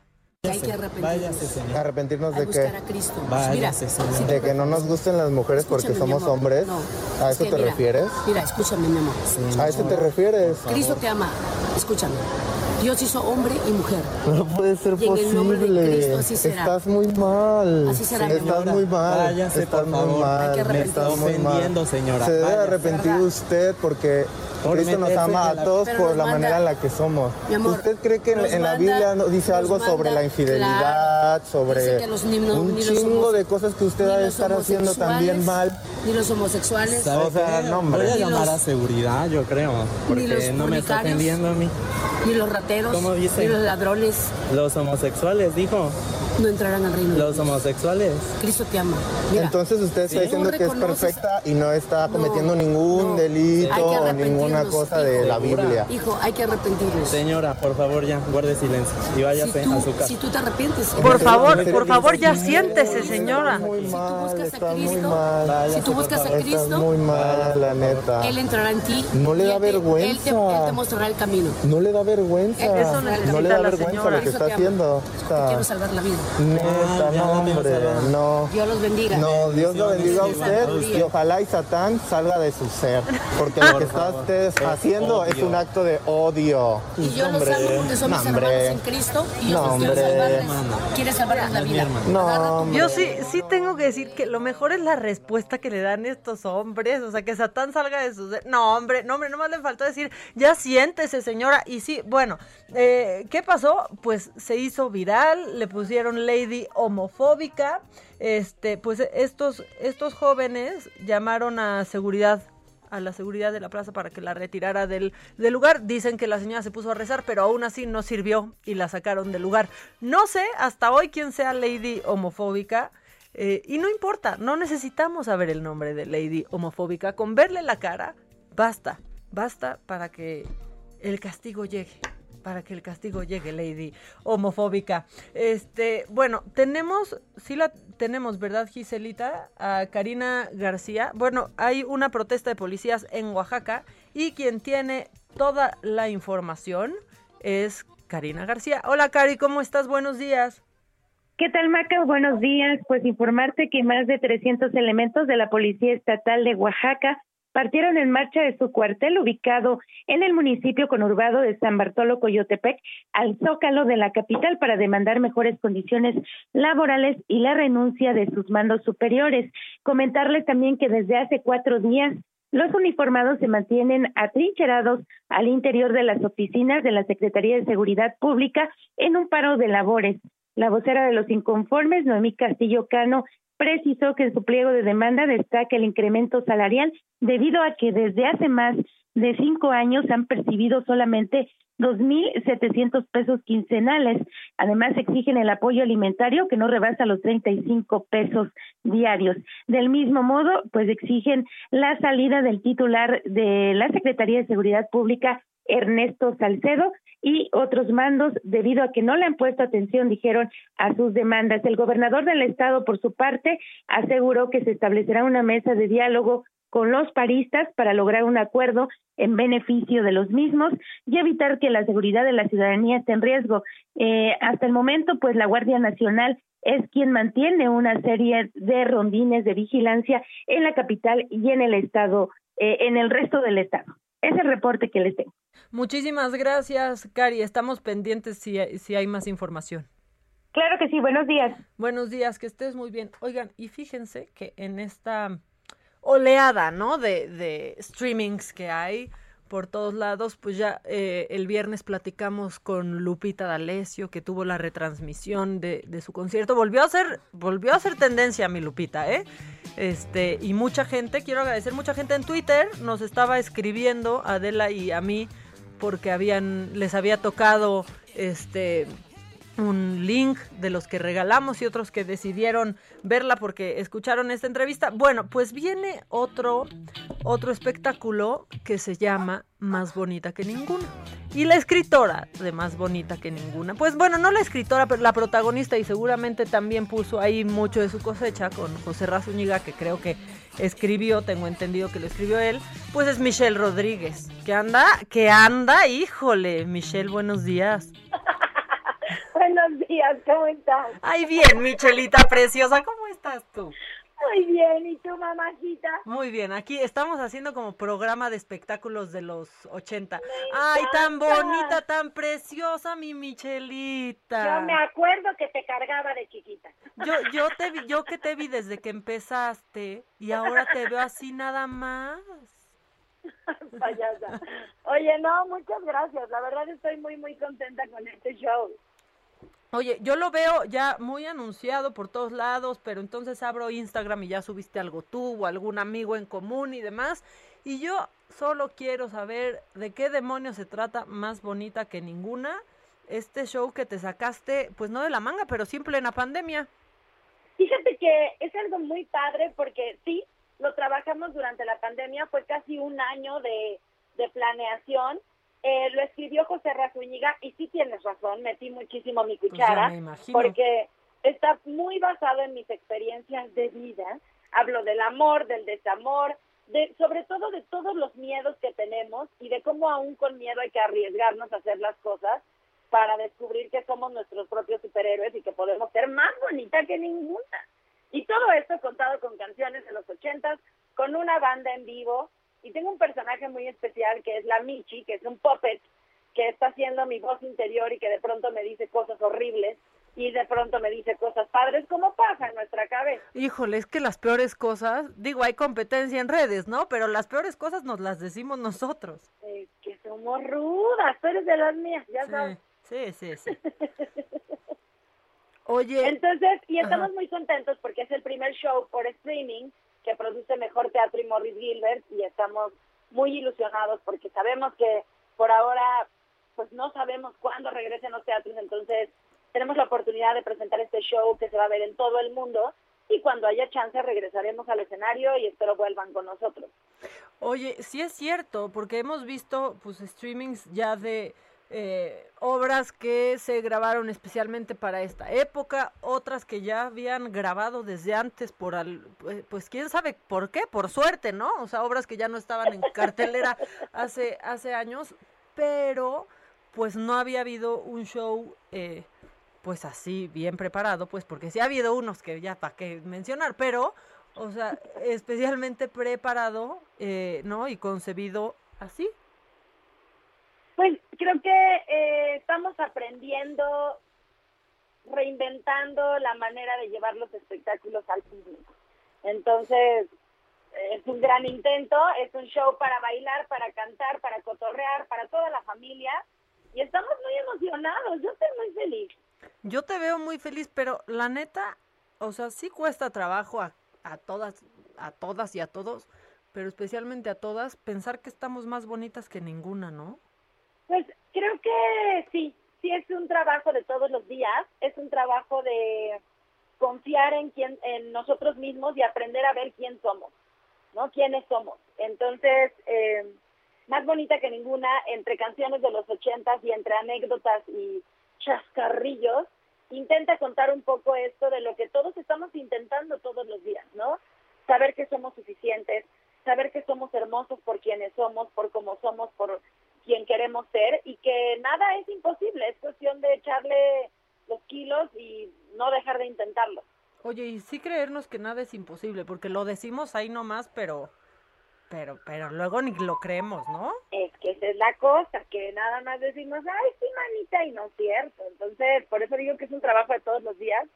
Hay que arrepentirnos. Arrepentirnos de que. A Cristo. Mira, de que no nos gusten las mujeres porque somos hombres. ¿A eso te refieres? Mira, escúchame, mi amor. ¿A eso te refieres? Cristo te ama. Escúchame. Dios hizo hombre y mujer. No puede ser y en posible. El nombre de Cristo, así será. Estás muy mal. Así será. Estás muy mal. Váyase, Estás por muy favor. mal. Me está muy ofendiendo, señora. Se debe Váyase. arrepentir usted porque Cristo nos ama a todos por la manera en la que somos. ¿Usted cree que en, la Biblia dice algo sobre la infidelidad, sobre un chingo de cosas que usted debe estar haciendo también mal? Ni los homosexuales. O sea, no, hombre. Voy a llamar a seguridad, yo creo, porque no me está atendiendo a mí. Ni los rateros, ni los ladrones. Los homosexuales, dijo no entrarán al reino. Los homosexuales. Cristo te ama. Entonces usted está diciendo que es perfecta y no está cometiendo ningún delito o ninguna cosa de la Biblia. Hijo, hay que arrepentirnos. Señora, por favor ya, guarde silencio y váyase a su casa. Si tú te arrepientes. Por favor, por favor ya siéntese, señora. Muy mal, está muy mal. Si tú buscas a Cristo, está muy mal, la neta. Él entrará en ti. No le da vergüenza. Él te, él te, mostrará el camino. No le da vergüenza. Eso no le da vergüenza lo que está haciendo. Quiero salvar la vida. Neta, no, hombre, no. Dios los bendiga. No, Dios lo bendiga a usted y ojalá y Satán salga de su ser, porque lo que está usted haciendo es un acto de odio. Y yo los salvo porque somos hermanos en Cristo y yo los quiero salvar. Quiere salvarles la vida. No, yo sí, sí tengo que decir que lo mejor es la respuesta que le dan estos hombres, o sea, que Satán salga de su ser. No, hombre, no, hombre, nomás le faltó decir, ya siéntese, señora. Y sí, bueno, eh, ¿qué pasó? Pues se hizo viral, le pusieron lady homofóbica. Este, pues estos, estos jóvenes llamaron a seguridad a la seguridad de la plaza para que la retirara del, del, lugar. Dicen que la señora se puso a rezar, pero aún así no sirvió y la sacaron del lugar. No sé hasta hoy quién sea Lady homofóbica. Eh, y no importa, no necesitamos saber el nombre de Lady homofóbica. Con verle la cara, basta, basta para que el castigo llegue para que el castigo llegue, Lady homofóbica. Este, bueno, tenemos, sí la tenemos, ¿verdad, Giselita? A Karina García. Bueno, hay una protesta de policías en Oaxaca y quien tiene toda la información es Karina García. Hola, Cari, ¿cómo estás? Buenos días. ¿Qué tal, Maca? Buenos días. Pues informarte que más de 300 elementos de la Policía Estatal de Oaxaca partieron en marcha de su cuartel ubicado en el municipio conurbado de San Bartolo Coyotepec al zócalo de la capital para demandar mejores condiciones laborales y la renuncia de sus mandos superiores. Comentarles también que desde hace cuatro días los uniformados se mantienen atrincherados al interior de las oficinas de la Secretaría de Seguridad Pública en un paro de labores. La vocera de los inconformes, Noemí Castillo Cano, precisó que en su pliego de demanda destaca el incremento salarial debido a que desde hace más de cinco años han percibido solamente dos mil setecientos pesos quincenales. Además, exigen el apoyo alimentario que no rebasa los treinta y cinco pesos diarios. Del mismo modo, pues exigen la salida del titular de la Secretaría de Seguridad Pública, Ernesto Salcedo, y otros mandos debido a que no le han puesto atención, dijeron, a sus demandas. El gobernador del estado, por su parte, aseguró que se establecerá una mesa de diálogo con los paristas para lograr un acuerdo en beneficio de los mismos y evitar que la seguridad de la ciudadanía esté en riesgo. Eh, hasta el momento, pues la Guardia Nacional es quien mantiene una serie de rondines de vigilancia en la capital y en el estado, eh, en el resto del estado. Es el reporte que les tengo. Muchísimas gracias, Cari. Estamos pendientes si, si hay más información. Claro que sí, buenos días. Buenos días, que estés muy bien. Oigan, y fíjense que en esta oleada, ¿no? De, de streamings que hay por todos lados, pues ya eh, el viernes platicamos con Lupita D'Alessio, que tuvo la retransmisión de, de, su concierto. Volvió a ser, volvió a ser tendencia mi Lupita, ¿eh? Este, y mucha gente, quiero agradecer, mucha gente en Twitter nos estaba escribiendo, Adela y a mí, porque habían, les había tocado este un link de los que regalamos y otros que decidieron verla porque escucharon esta entrevista. Bueno, pues viene otro otro espectáculo que se llama Más bonita que ninguna. Y la escritora de Más bonita que ninguna. Pues bueno, no la escritora, pero la protagonista y seguramente también puso ahí mucho de su cosecha con José Razúñiga, que creo que escribió, tengo entendido que lo escribió él, pues es Michelle Rodríguez, que anda, que anda, híjole, Michelle, buenos días. buenos días, ¿cómo estás? Ay, bien, Michelita preciosa, ¿cómo estás tú? Muy bien, ¿y tu mamacita? Muy bien, aquí estamos haciendo como programa de espectáculos de los 80. Ay, tan bonita, tan preciosa mi Michelita. Yo me acuerdo que te cargaba de chiquita. Yo yo te vi, yo que te vi desde que empezaste y ahora te veo así nada más. Payasa. Oye, no, muchas gracias. La verdad estoy muy, muy contenta con este show. Oye, yo lo veo ya muy anunciado por todos lados, pero entonces abro Instagram y ya subiste algo tú o algún amigo en común y demás. Y yo solo quiero saber de qué demonios se trata más bonita que ninguna este show que te sacaste, pues no de la manga, pero siempre en la pandemia. Fíjate que es algo muy padre porque sí, lo trabajamos durante la pandemia, fue casi un año de, de planeación. Eh, lo escribió José Razúñiga y sí tienes razón, metí muchísimo mi Pues cuchara porque está muy basado en mis experiencias de vida. Hablo del amor, del desamor, de, sobre todo de todos los miedos que tenemos y de cómo aún con miedo hay que arriesgarnos a hacer las cosas para descubrir que somos nuestros propios superhéroes y que podemos ser más bonita que ninguna. Y todo esto contado con canciones de los ochentas, con una banda en vivo. Y tengo un personaje muy especial que es la Michi, que es un puppet que está haciendo mi voz interior y que de pronto me dice cosas horribles y de pronto me dice cosas padres, como pasa en nuestra cabeza. Híjole, es que las peores cosas, digo, hay competencia en redes, ¿no? Pero las peores cosas nos las decimos nosotros. Eh, que somos rudas, tú eres de las mías, ya sabes. Sí, sí, sí. Oye. Entonces, y estamos Ajá. muy contentos porque es el primer show por streaming que produce Mejor Teatro y Morris Gilbert y estamos muy ilusionados porque sabemos que por ahora pues no sabemos cuándo regresen los teatros, entonces tenemos la oportunidad de presentar este show que se va a ver en todo el mundo y cuando haya chance regresaremos al escenario y espero vuelvan con nosotros. Oye, sí es cierto, porque hemos visto pues streamings ya de eh, obras que se grabaron especialmente para esta época, otras que ya habían grabado desde antes por al, pues, pues quién sabe por qué, por suerte, ¿no? O sea, obras que ya no estaban en cartelera hace hace años, pero pues no había habido un show eh, pues así bien preparado, pues porque sí ha habido unos que ya para qué mencionar, pero o sea, especialmente preparado, eh, ¿no? Y concebido así. Pues creo que eh, estamos aprendiendo, reinventando la manera de llevar los espectáculos al público. Entonces, es un gran intento, es un show para bailar, para cantar, para cotorrear, para toda la familia. Y estamos muy emocionados, yo estoy muy feliz. Yo te veo muy feliz, pero la neta, o sea, sí cuesta trabajo a, a todas, a todas y a todos, pero especialmente a todas, pensar que estamos más bonitas que ninguna, ¿no? Pues creo que sí, sí es un trabajo de todos los días, es un trabajo de confiar en quién, en nosotros mismos y aprender a ver quién somos, ¿no? Quiénes somos. Entonces, eh, más bonita que ninguna, entre canciones de los ochentas y entre anécdotas y chascarrillos, intenta contar un poco esto de lo que todos estamos intentando todos los días, ¿no? Saber que somos suficientes, saber que somos hermosos por quienes somos, por cómo somos, por quien queremos ser y que nada es imposible, es cuestión de echarle los kilos y no dejar de intentarlo. Oye, y sí creernos que nada es imposible, porque lo decimos ahí nomás, pero, pero, pero luego ni lo creemos, ¿no? Es que esa es la cosa, que nada más decimos, ay, sí, manita, y no es cierto. Entonces, por eso digo que es un trabajo de todos los días.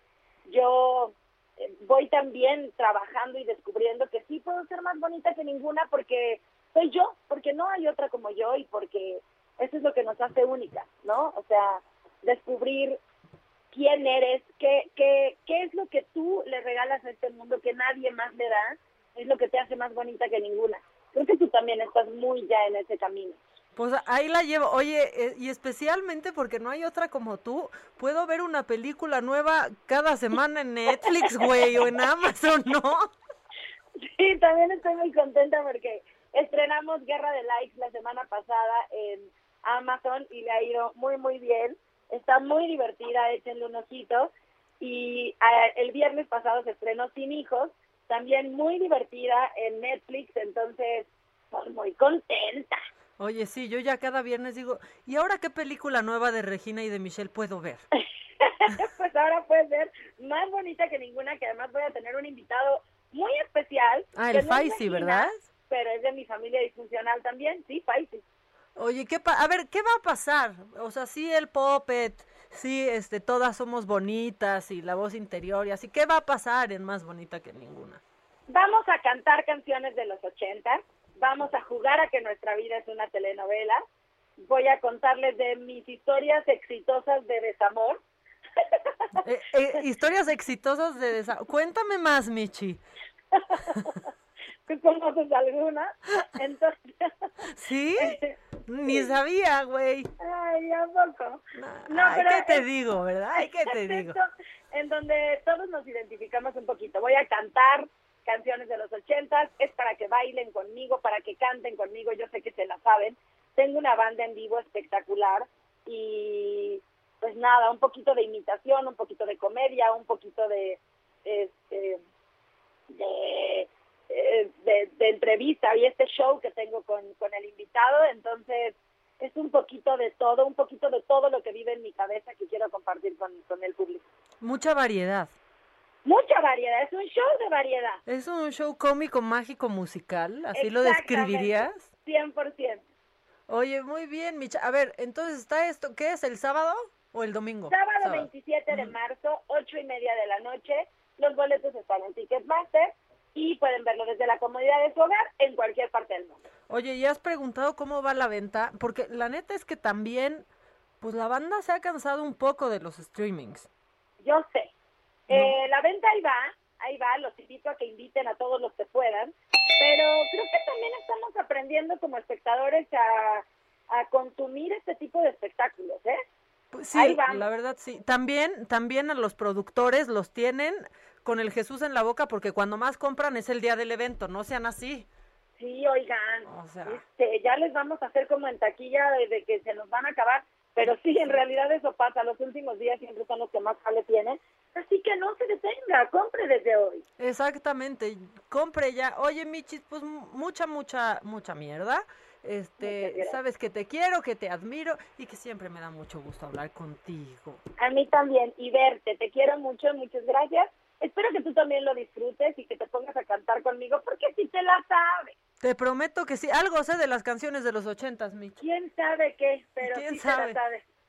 Yo eh, voy también trabajando y descubriendo que sí puedo ser más bonita que ninguna porque soy yo, porque no hay otra como yo y porque eso es lo que nos hace únicas, ¿no? O sea, descubrir quién eres, qué, qué, qué es lo que tú le regalas a este mundo que nadie más le da, es lo que te hace más bonita que ninguna. Creo que tú también estás muy ya en ese camino. Pues ahí la llevo. Oye, eh, y especialmente porque no hay otra como tú, puedo ver una película nueva cada semana en Netflix, güey, o en Amazon, ¿no? Sí, también estoy muy contenta porque estrenamos Guerra de Likes la semana pasada en Amazon y le ha ido muy, muy bien. Está muy divertida, échenle un ojito. Y ah, el viernes pasado se estrenó Sin Hijos, también muy divertida en Netflix, entonces estoy muy contenta. Oye, sí, yo ya cada viernes digo, ¿y ahora qué película nueva de Regina y de Michelle puedo ver? pues ahora puede ser más bonita que ninguna, que además voy a tener un invitado muy especial. Ah, el no Faisy, ¿verdad? Pero es de mi familia disfuncional también, sí, Faisy. Oye, ¿qué pa- a ver, ¿qué va a pasar? O sea, sí el puppet, sí, este, todas somos bonitas y la voz interior y así, ¿qué va a pasar en Más Bonita que Ninguna? Vamos a cantar canciones de los 80, vamos a jugar a que nuestra vida es una telenovela. Voy a contarles de mis historias exitosas de desamor. Eh, eh, historias exitosas de desamor. Cuéntame más, Michi. ¿Tú conoces alguna? Entonces... ¿Sí? Ni sabía, güey. Ay, ¿a poco? No, Ay, ¿qué te digo, verdad? Ay, ¿qué te digo? En donde todos nos identificamos un poquito. Voy a cantar canciones de los ochentas, es para que bailen conmigo, para que canten conmigo, yo sé que se la saben. Tengo una banda en vivo espectacular y pues nada, un poquito de imitación, un poquito de comedia, un poquito de este de, eh, de, de, entrevista y este show que tengo con, con el invitado, entonces es un poquito de todo, un poquito de todo lo que vive en mi cabeza que quiero compartir con, con el público. Mucha variedad. Mucha variedad, es un show de variedad. Es un show cómico, mágico, musical, ¿así lo describirías? 100%. Oye, muy bien, Micha. A ver, entonces está esto, ¿qué es, el sábado o el domingo? Sábado, 27 de marzo, ocho y media de la noche. Los boletos están en Ticketmaster y pueden verlo desde la comodidad de su hogar en cualquier parte del mundo. Oye, ¿y has preguntado cómo va la venta? Porque la neta es que también, pues la banda se ha cansado un poco de los streamings. Yo sé, eh, la venta ahí va, ahí va, los invito a que inviten a todos los que puedan, pero creo que también estamos aprendiendo como espectadores a, consumir este tipo de espectáculos, ¿eh? Pues sí, la verdad sí. También, también a los productores los tienen con el Jesús en la boca porque cuando más compran es el día del evento, no sean así. Sí, oigan, este, ya les vamos a hacer como en taquilla de, que se nos van a acabar, pero sí, en realidad eso pasa, los últimos días siempre son los que más sale tienen, Así que no se detenga, compre desde hoy. Exactamente, compre ya. Oye, Michis, pues mucha, mucha, mucha mierda. Este, sabes que te quiero, que te admiro y que siempre me da mucho gusto hablar contigo. A mí también, y verte, te quiero mucho, muchas gracias. Espero que tú también lo disfrutes y que te pongas a cantar conmigo, porque si te la sabes. Te prometo que sí, algo sé de las canciones de los ochentas, Michi. ¿Quién sabe qué? Pero ¿Quién sabe?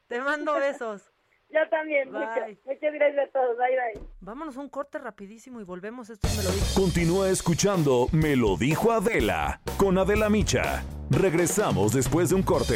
Te mando besos. Yo también, Muchas gracias a todos. Bye, bye. Vámonos un corte rapidísimo y volvemos. Esto Me lo dijo. Continúa escuchando Me lo dijo Adela con Adela Micha. Regresamos después de un corte.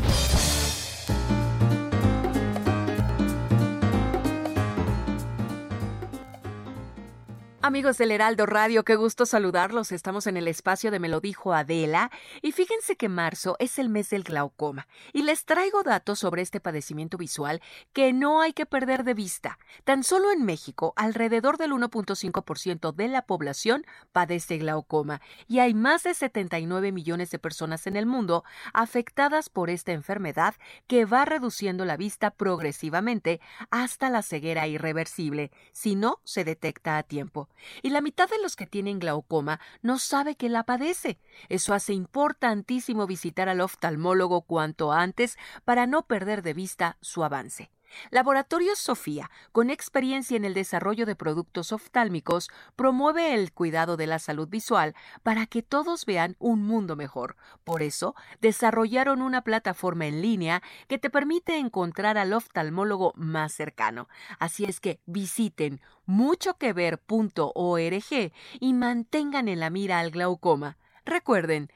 Amigos del Heraldo Radio, qué gusto saludarlos. Estamos en el espacio de Me lo dijo Adela. Y fíjense que marzo es el mes del glaucoma. Y les traigo datos sobre este padecimiento visual que no hay que perder de vista. Tan solo en México, alrededor del 1.5% de la población padece glaucoma. Y hay más de 79 millones de personas en el mundo afectadas por esta enfermedad que va reduciendo la vista progresivamente hasta la ceguera irreversible. Si no se detecta a tiempo y la mitad de los que tienen glaucoma no sabe que la padece. Eso hace importantísimo visitar al oftalmólogo cuanto antes para no perder de vista su avance. Laboratorio Sofía, con experiencia en el desarrollo de productos oftálmicos, promueve el cuidado de la salud visual para que todos vean un mundo mejor. Por eso, desarrollaron una plataforma en línea que te permite encontrar al oftalmólogo más cercano. Así es que visiten muchoquever.org y mantengan en la mira al glaucoma. Recuerden,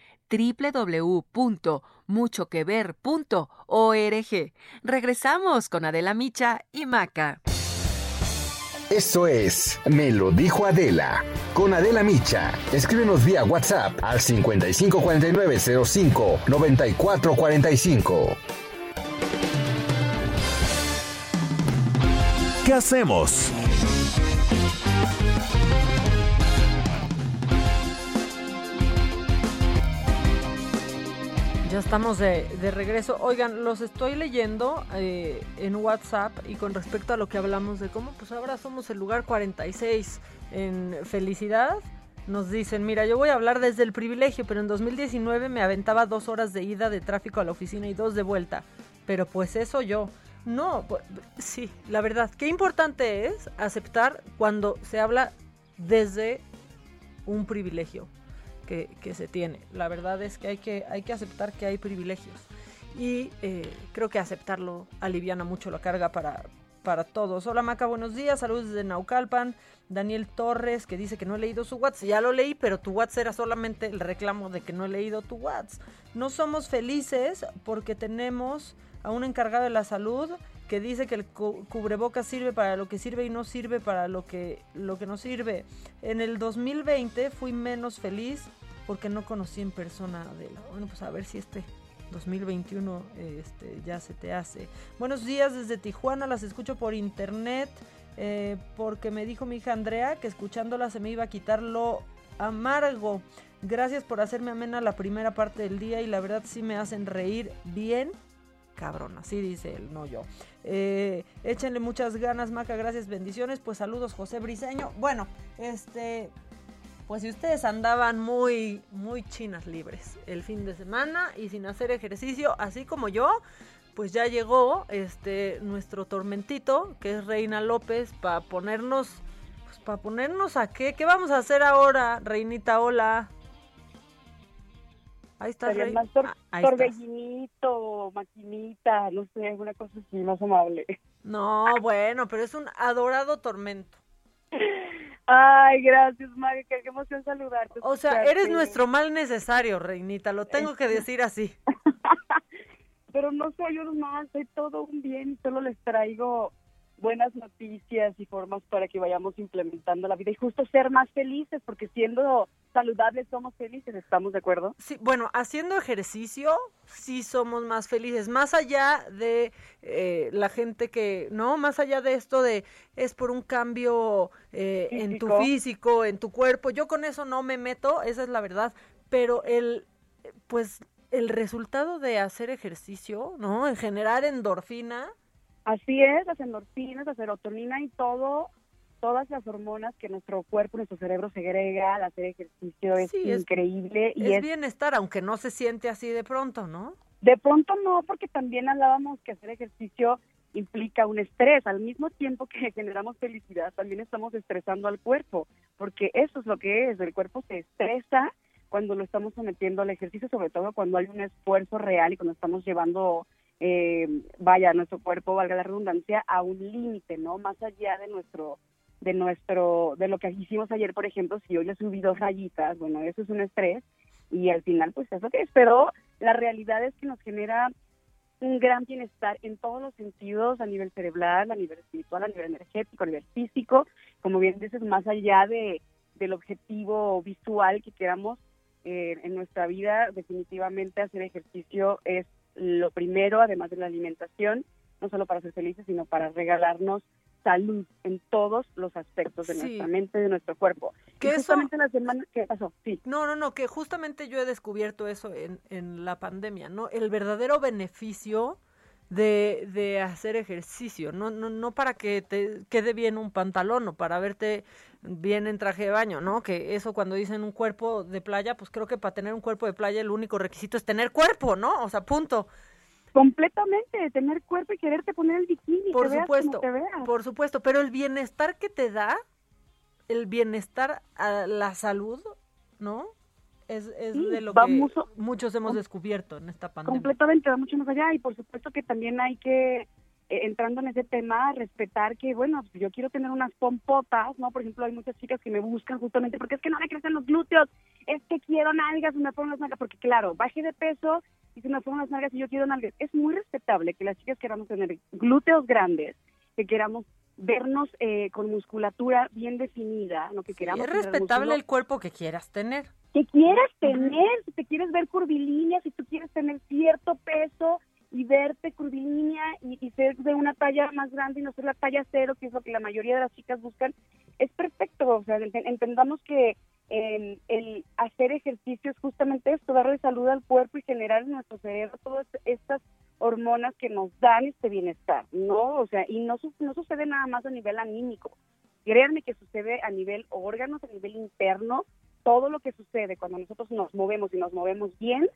www.muchoquever.org. Regresamos con Adela Micha y Maca. Eso es, me lo dijo Adela. Con Adela Micha. Escríbenos vía WhatsApp al 554905 9445. ¿Qué hacemos? Ya estamos de, regreso. Oigan, los estoy leyendo eh, en WhatsApp y con respecto a lo que hablamos de cómo, pues ahora somos el lugar 46 en felicidad. Nos dicen, mira, yo voy a hablar desde el privilegio, pero en 2019 me aventaba dos horas de ida de tráfico a la oficina y dos de vuelta. Pero pues eso yo. No, pues, sí, la verdad, qué importante es aceptar cuando se habla desde un privilegio que, se tiene. La verdad es que hay que, hay que aceptar que hay privilegios y eh, creo que aceptarlo aliviana mucho la carga para, para todos. Hola Maca, buenos días, saludos desde Naucalpan. Daniel Torres que dice que no he leído su WhatsApp. Ya lo leí, pero tu WhatsApp era solamente el reclamo de que no he leído tu WhatsApp. No somos felices porque tenemos a un encargado de la salud que dice que el cubrebocas sirve para lo que sirve y no sirve para lo que, lo que no sirve. En el 2020 fui menos feliz porque no conocí en persona a Adela. Bueno, pues a ver si este 2021 este, ya se te hace. Buenos días desde Tijuana, las escucho por internet eh, porque me dijo mi hija Andrea que escuchándola se me iba a quitar lo amargo. Gracias por hacerme amena la primera parte del día y la verdad sí me hacen reír bien. Cabrón, así dice él, no yo. Eh, échenle muchas ganas, Maca, gracias, bendiciones. Pues saludos, José Briseño. Bueno, este, pues si ustedes andaban muy, muy chinas libres el fin de semana y sin hacer ejercicio, así como yo, pues ya llegó este nuestro tormentito, que es Reina López, para ponernos, pues para ponernos a qué, ¿qué vamos a hacer ahora, Reinita? Hola. Ahí está, Reina. Ah, maquinita, no sé, alguna cosa así, más amable. No, bueno, pero es un adorado tormento. Ay, gracias, Maga, qué emoción saludarte. O sea, eres nuestro mal necesario, reinita, lo tengo que decir así. Pero no soy un mal, soy todo un bien, solo les traigo buenas noticias y formas para que vayamos implementando la vida y justo ser más felices, porque siendo saludables somos felices, ¿estamos de acuerdo? Sí, bueno, haciendo ejercicio sí somos más felices, más allá de eh, la gente que, no, más allá de esto de es por un cambio eh, en tu físico, en tu cuerpo, yo con eso no me meto, esa es la verdad, pero el, pues el resultado de hacer ejercicio, ¿no? En generar endorfina, Así es, las endorfinas, la serotonina y todo, todas las hormonas que nuestro cuerpo, nuestro cerebro segrega al hacer ejercicio es increíble. y es, bienestar, aunque no se siente así de pronto, ¿no? De pronto no, porque también hablábamos que hacer ejercicio implica un estrés. Al mismo tiempo que generamos felicidad, también estamos estresando al cuerpo, porque eso es lo que es, el cuerpo se estresa cuando lo estamos sometiendo al ejercicio, sobre todo cuando hay un esfuerzo real y cuando estamos llevando eh, vaya, nuestro cuerpo, valga la redundancia, a un límite, ¿no? Más allá de nuestro, de nuestro, de lo que hicimos ayer, por ejemplo, si hoy le subí dos rayitas, bueno, eso es un estrés y al final, pues eso que es, pero la realidad es que nos genera un gran bienestar en todos los sentidos, a nivel cerebral, a nivel espiritual, a nivel energético, a nivel físico, como bien dices, más allá de, del objetivo visual que queramos eh, en nuestra vida, definitivamente hacer ejercicio es lo primero, además de la alimentación, no solo para ser felices, sino para regalarnos salud en todos los aspectos de nuestra mente, de nuestro cuerpo. Que justamente la semana, ¿qué pasó? Sí. No, no, no, que justamente yo he descubierto eso en, en la pandemia, ¿no? El verdadero beneficio de, de hacer ejercicio, no, no, no para que te quede bien un pantalón o para verte bien en traje de baño, ¿no? Que eso cuando dicen un cuerpo de playa, pues creo que para tener un cuerpo de playa el único requisito es tener cuerpo, ¿no? O sea, punto. Completamente, tener cuerpo y quererte poner el bikini. Por supuesto, por supuesto, pero el bienestar que te da, el bienestar a la salud, ¿no? Es, es de lo que muchos hemos descubierto en esta pandemia. Completamente, va mucho más allá y por supuesto que también hay que, entrando en ese tema, respetar que, bueno, yo quiero tener unas pompotas, ¿no? Por ejemplo, hay muchas chicas que me buscan justamente porque es que no me crecen los glúteos, es que quiero nalgas y me pongo las nalgas, porque claro, baje de peso y se me pongo las nalgas y yo quiero nalgas. Es muy respetable que las chicas queramos tener glúteos grandes, que queramos vernos eh, con musculatura bien definida, lo que queramos. es respetable el cuerpo que quieras tener. Que quieras tener, si te quieres ver curvilínea, si tú quieres tener cierto peso y verte curvilínea y, ser de una talla más grande y no ser la talla cero, que es lo que la mayoría de las chicas buscan, es perfecto. O sea, entendamos que el, el hacer ejercicio es justamente esto, darle salud al cuerpo y generar en nuestro cerebro todas estas hormonas que nos dan este bienestar, ¿no? O sea, y no, no sucede nada más a nivel anímico. Créanme que sucede a nivel órganos, a nivel interno, todo lo que sucede cuando nosotros nos movemos y nos movemos bien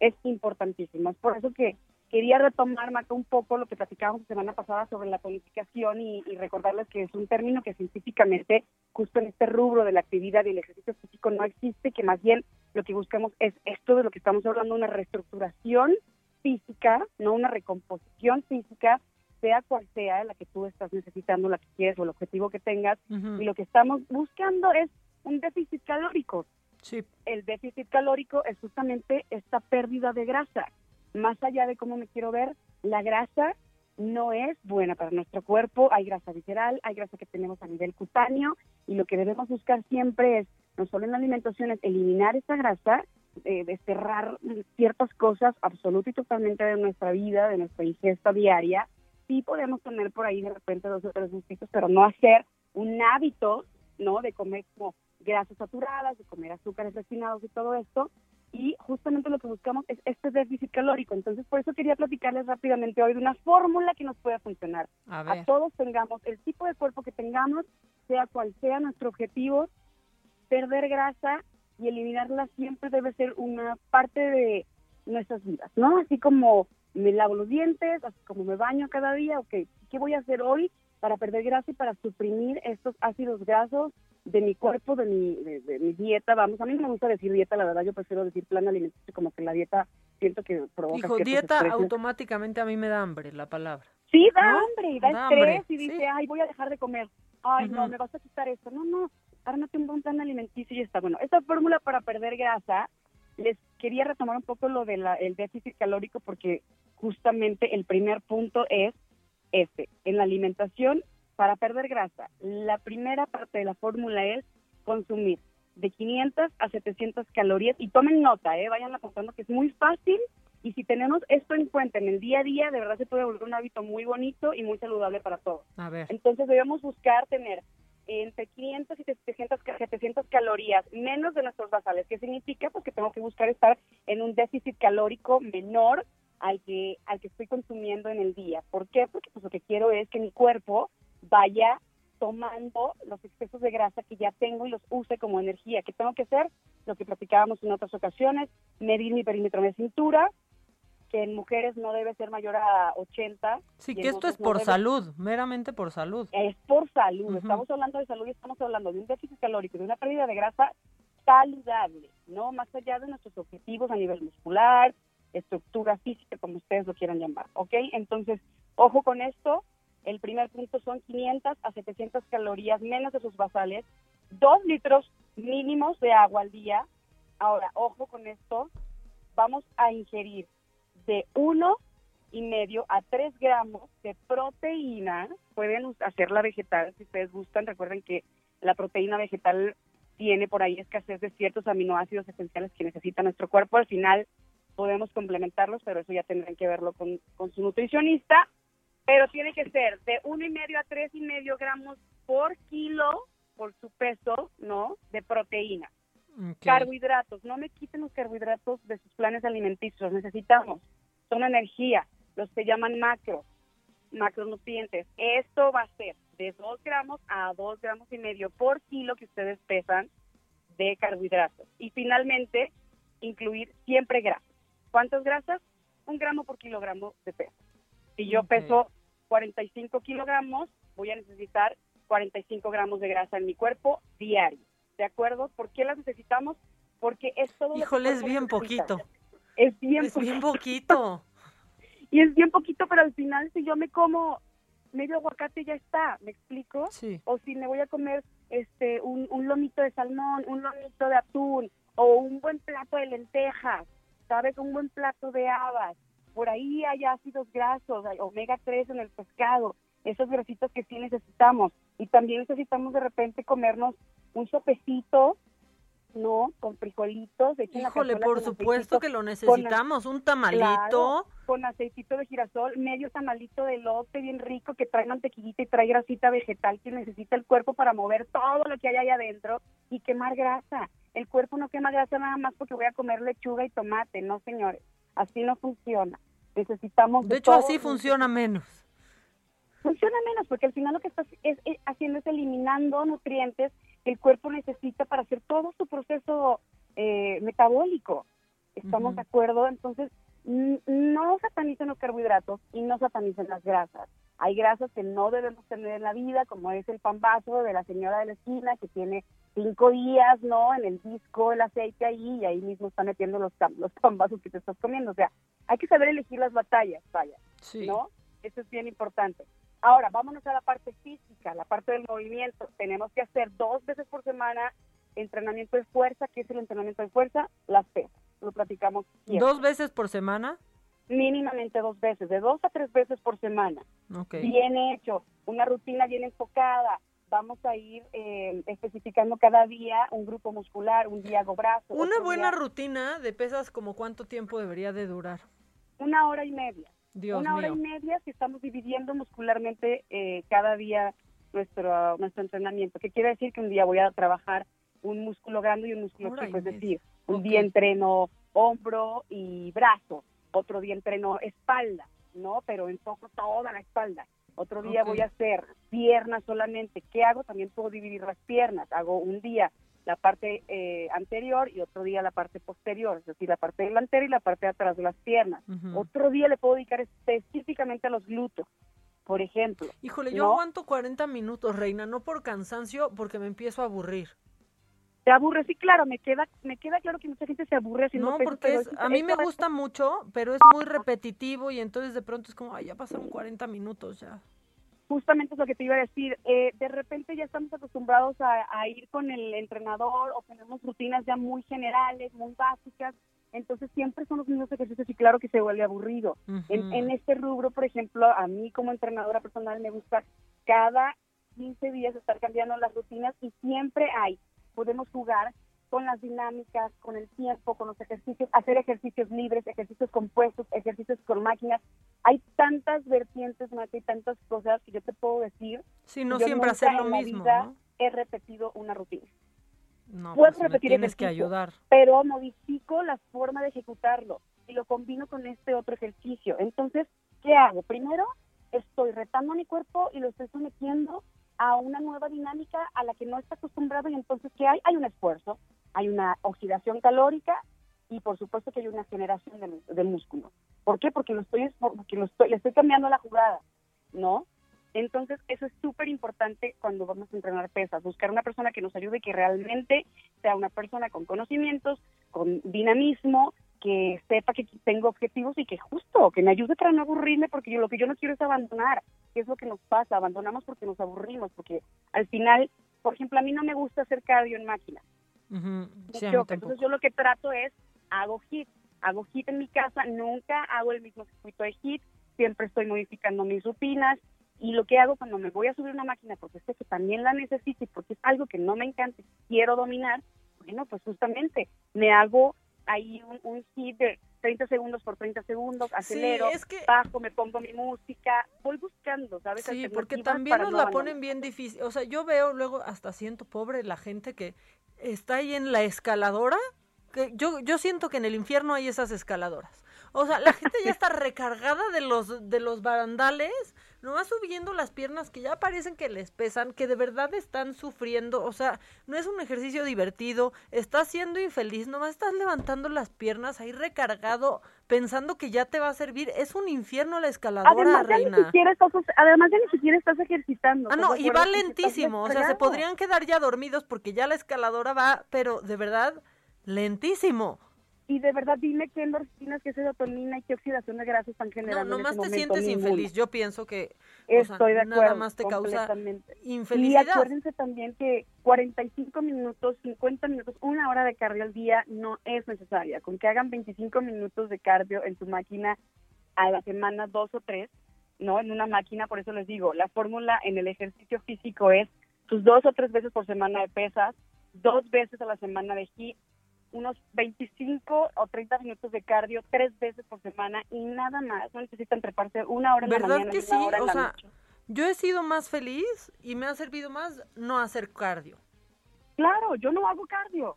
es importantísimo. Es por eso que quería retomar, Maca, un poco lo que platicábamos la semana pasada sobre la tonificación y, y, recordarles que es un término que científicamente, justo en este rubro de la actividad y el ejercicio físico, no existe, que más bien lo que buscamos es esto de lo que estamos hablando, una reestructuración física, no una recomposición física sea cual sea la que tú estás necesitando, la que quieres o el objetivo que tengas. Y lo que estamos buscando es un déficit calórico. Sí. El déficit calórico es justamente esta pérdida de grasa. Más allá de cómo me quiero ver, la grasa no es buena para nuestro cuerpo. Hay grasa visceral, hay grasa que tenemos a nivel cutáneo y lo que debemos buscar siempre es, no solo en la alimentación, es eliminar esa grasa, eh, desterrar ciertas cosas absoluta y totalmente de nuestra vida, de nuestra ingesta diaria. Sí podemos tener por ahí de repente dos o tres gustitos, pero no hacer un hábito, ¿no? De comer como grasas saturadas, de comer azúcares refinados y todo esto, y justamente lo que buscamos es este déficit calórico. Entonces, por eso quería platicarles rápidamente hoy de una fórmula que nos pueda funcionar. A, todos tengamos el tipo de cuerpo que tengamos, sea cual sea nuestro objetivo, perder grasa y eliminarla siempre debe ser una parte de nuestras vidas, ¿no? Así como me lavo los dientes, así como me baño cada día, ok, ¿qué voy a hacer hoy para perder grasa y para suprimir estos ácidos grasos de mi cuerpo, de mi, de, mi dieta, vamos, a mí no me gusta decir dieta, la verdad yo prefiero decir plan alimenticio, como que la dieta siento que provoca Hijo, dieta automáticamente a mí me da hambre la palabra. Sí, da hambre, da, estrés y dice, ay, voy a dejar de comer, ay, no, me vas a quitar esto, no, no, ármate un buen plan alimenticio y está. Bueno. Esta fórmula para perder grasa, les quería retomar un poco lo del déficit calórico porque justamente el primer punto es este, en la alimentación para perder grasa, la primera parte de la fórmula es consumir de 500 a 700 calorías y tomen nota, ¿eh? vayan apuntando que es muy fácil y si tenemos esto en cuenta en el día a día, de verdad se puede volver un hábito muy bonito y muy saludable para todos. A ver. Entonces debemos buscar tener entre 500 y 700, 700 calorías menos de nuestros basales. ¿Qué significa? Pues que tengo que buscar estar en un déficit calórico menor al que, al que estoy consumiendo en el día. ¿Por qué? Porque pues lo que quiero es que mi cuerpo vaya tomando los excesos de grasa que ya tengo y los use como energía. ¿Qué tengo que hacer? Lo que platicábamos en otras ocasiones, medir mi perímetro de cintura, que en mujeres no debe ser mayor a 80. Sí, que esto es por salud, meramente por salud. Es por salud, estamos hablando de salud y estamos hablando de un déficit calórico, de una pérdida de grasa saludable, ¿no? Más allá de nuestros objetivos a nivel muscular, estructura física, como ustedes lo quieran llamar, ¿ok? Entonces, ojo con esto, el primer punto son 500 a 700 calorías menos de sus basales, dos litros mínimos de agua al día. Ahora, ojo con esto, vamos a ingerir de uno y medio a 3 gramos de proteína. Pueden hacerla vegetal si ustedes gustan. Recuerden que la proteína vegetal tiene por ahí escasez de ciertos aminoácidos esenciales que necesita nuestro cuerpo. Al final podemos complementarlos, pero eso ya tendrán que verlo con, con su nutricionista pero tiene que ser de uno y medio a tres y medio gramos por kilo por su peso, ¿no? De proteína. Carbohidratos, no me quiten los carbohidratos de sus planes alimenticios, necesitamos, son energía, los que llaman macros, macronutrientes. Esto va a ser de dos gramos a dos gramos y medio por kilo que ustedes pesan de carbohidratos. Y finalmente, incluir siempre grasas. ¿Cuántas grasas? Un gramo por kilogramo de peso. Si yo peso 45 kilogramos, voy a necesitar 45 gramos de grasa en mi cuerpo diario. ¿De acuerdo? ¿Por qué las necesitamos? Porque es todo. Híjole, es bien poquito. Es bien es bien poquito. y es bien poquito, pero al final, si yo me como medio aguacate, ya está. ¿Me explico? Sí. O si me voy a comer este un, un lomito de salmón, un lomito de atún, o un buen plato de lentejas, ¿sabes? Un buen plato de habas por ahí hay ácidos grasos, hay omega 3 en el pescado, esos grasitos que sí necesitamos. Y también necesitamos de repente comernos un sopecito, ¿no? Con frijolitos. Híjole, por supuesto que lo necesitamos, un tamalito. con aceitito de girasol, medio tamalito de lote bien rico que trae mantequillita y trae grasita vegetal que necesita el cuerpo para mover todo lo que hay ahí adentro y quemar grasa. El cuerpo no quema grasa nada más porque voy a comer lechuga y tomate, no señores. Así no funciona. Necesitamos... De, hecho, así funciona menos. Funciona menos porque al final lo que estás es, haciendo es eliminando nutrientes el cuerpo necesita para hacer todo su proceso eh, metabólico. ¿Estamos de acuerdo? Entonces, no satanicen los carbohidratos y no satanicen las grasas. Hay grasas que no debemos tener en la vida, como es el pan vaso de la señora de la esquina que tiene cinco días, ¿no? En el disco, el aceite ahí, y ahí mismo está metiendo los, los pambazos que te estás comiendo. O sea, hay que saber elegir las batallas, vaya, ¿no? Eso es bien importante. Ahora, vámonos a la parte física, la parte del movimiento. Tenemos que hacer dos veces por semana entrenamiento de fuerza. ¿Qué es el entrenamiento de fuerza? Las pesas. Lo platicamos siempre. ¿Dos veces por semana? Mínimamente dos veces, de dos a tres veces por semana. Bien hecho, una rutina bien enfocada. Vamos a ir eh, especificando cada día un grupo muscular, un día hago brazo. Una buena rutina de pesas, como cuánto tiempo debería de durar? Una hora y media. Dios una hora y media si estamos dividiendo muscularmente eh, cada día nuestro, nuestro entrenamiento. ¿Qué quiere decir? Que un día voy a trabajar un músculo grande y un músculo chico, es decir, un día entreno hombro y brazo, otro día entreno espalda, ¿no? Pero enfoco toda la espalda. Otro día voy a hacer piernas solamente. ¿Qué hago? También puedo dividir las piernas. Hago un día la parte eh, anterior y otro día la parte posterior, es decir, la parte delantera y la parte de atrás de las piernas. Otro día le puedo dedicar específicamente a los glúteos, por ejemplo. Híjole, yo aguanto 40 minutos, Reina, no por cansancio, porque me empiezo a aburrir. ¿Te aburre? Sí, claro, me queda, me queda claro que mucha gente se aburre. no, porque a mí me gusta mucho, pero es muy repetitivo y entonces de pronto es como, ay, ya pasaron 40 minutos ya. Justamente es lo que te iba a decir. Eh, de repente ya estamos acostumbrados a, ir con el entrenador o tenemos rutinas ya muy generales, muy básicas. Entonces siempre son los mismos ejercicios y claro que se vuelve aburrido. en, en este rubro, por ejemplo, a mí como entrenadora personal me gusta cada 15 días estar cambiando las rutinas y siempre hay podemos jugar con las dinámicas, con el tiempo, con los ejercicios, hacer ejercicios libres, ejercicios compuestos, ejercicios con máquinas. Hay tantas vertientes, Mati, y tantas cosas que yo te puedo decir. Sí, no siempre hacer lo mismo. He repetido una rutina. No, Puedo pues repetir tienes que ayudar. Pero modifico la forma de ejecutarlo y lo combino con este otro ejercicio. Entonces, ¿qué hago? Primero, estoy retando a mi cuerpo y lo estoy sometiendo a una nueva dinámica a la que no está acostumbrado y entonces ¿qué hay? Hay un esfuerzo, hay una oxidación calórica y por supuesto que hay una generación de, músculo. ¿Por qué? Porque lo estoy porque lo estoy, le estoy cambiando la jugada, ¿no? Entonces, eso es súper importante cuando vamos a entrenar pesas, buscar una persona que nos ayude, que realmente sea una persona con conocimientos, con dinamismo, que sepa que tengo objetivos y que justo, que me ayude para no aburrirme, porque yo lo que yo no quiero es abandonar, que es lo que nos pasa, abandonamos porque nos aburrimos, porque al final, por ejemplo, a mí no me gusta hacer cardio en máquina. Entonces yo lo que trato es, hago hit, hago hit en mi casa, nunca hago el mismo circuito de hit, siempre estoy modificando mis rutinas, y lo que hago cuando me voy a subir una máquina, porque sé que también la necesito y porque es algo que no me encanta, quiero dominar, bueno, pues justamente me hago ahí un, un hit de 30 segundos por 30 segundos, acelero, bajo, me pongo mi música, voy buscando, ¿sabes? Sí, porque también nos la ponen bien difícil. O sea, yo veo luego hasta siento pobre la gente que está ahí en la escaladora. Que yo, yo siento que en el infierno hay esas escaladoras. O sea, la gente ya está recargada de los, de los barandales no va subiendo las piernas que ya parecen que les pesan, que de verdad están sufriendo, o sea, no es un ejercicio divertido, estás siendo infeliz, nomás estás levantando las piernas ahí recargado, pensando que ya te va a servir, es un infierno la escaladora, además, reina. Ni siquiera estás, además ya ni siquiera estás ejercitando. Ah, no, y va lentísimo, o sea, se podrían quedar ya dormidos porque ya la escaladora va, pero de verdad, lentísimo y de verdad dime qué endorfinas, qué serotonina y qué oxidación de grasa están generando. No, nomás te sientes infeliz. Yo pienso que Estoy de acuerdo, nada más te causa infelicidad. Y acuérdense también que 45 minutos, 50 minutos, una hora de cardio al día no es necesaria. Con que hagan 25 minutos de cardio en tu máquina a la semana, dos o tres, ¿no? En una máquina, por eso les digo, la fórmula en el ejercicio físico es tus dos o tres veces por semana de pesas, dos veces a la semana de HIIT, unos 25 o 30 minutos de cardio tres veces por semana y nada más. No necesitan treparse una hora en la mañana que sí? hora o sea, Yo he sido más feliz y me ha servido más no hacer cardio. Claro, yo no hago cardio.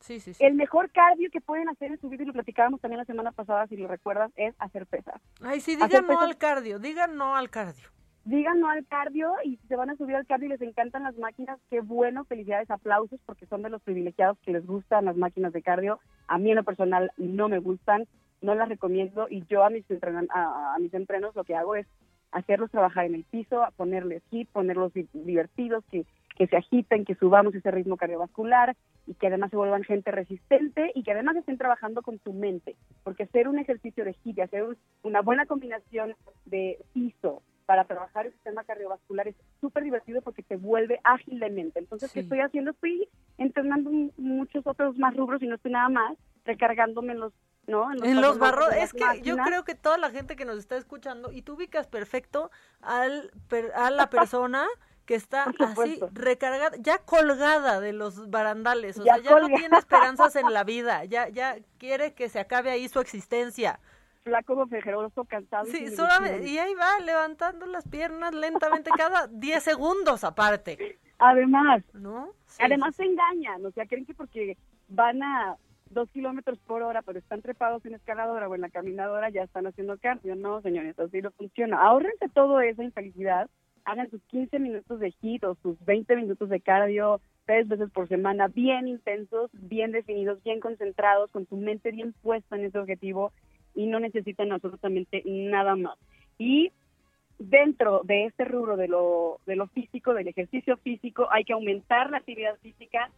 Sí, sí, El mejor cardio que pueden hacer en su vida, y lo platicábamos también la semana pasada, si lo recuerdas, es hacer pesas. Ay, sí, digan no al cardio, digan no al cardio digan no al cardio y si se van a subir al cardio y les encantan las máquinas, qué bueno, felicidades, aplausos, porque son de los privilegiados que les gustan las máquinas de cardio. A mí en lo personal no me gustan, no las recomiendo y yo a mis, a, mis entrenos lo que hago es hacerlos trabajar en el piso, ponerles hit, ponerlos divertidos, que, que se agiten, que subamos ese ritmo cardiovascular y que además se vuelvan gente resistente y que además estén trabajando con su mente, porque hacer un ejercicio de hit y hacer una buena combinación de piso para trabajar el sistema cardiovascular es súper divertido porque te vuelve ágil de mente. Entonces, ¿qué estoy haciendo? Estoy entrenando muchos otros más rubros y no estoy nada más recargándome en los ¿no? En los, barros. Es que yo creo que toda la gente que nos está escuchando, y tú ubicas perfecto al, a la persona que está así recargada, ya colgada de los barandales, o sea, ya no tiene esperanzas en la vida, ya, ya quiere que se acabe ahí su existencia. Flaco, fejeroso, cansado. Sí, solamente, y ahí va levantando las piernas lentamente cada 10 segundos aparte. Además, ¿no? Además se engañan, o sea, creen que porque van a dos kilómetros por hora, pero están trepados en escaladora o en la caminadora, ya están haciendo cardio. No, señores, así no funciona. Ahórrense todo eso infelicidad hagan sus 15 minutos de hit o sus 20 minutos de cardio tres veces por semana, bien intensos, bien definidos, bien concentrados, con su mente bien puesta en ese objetivo y no necesitan absolutamente nada más. Y dentro de este rubro de lo, de lo físico, del ejercicio físico, hay que aumentar la actividad física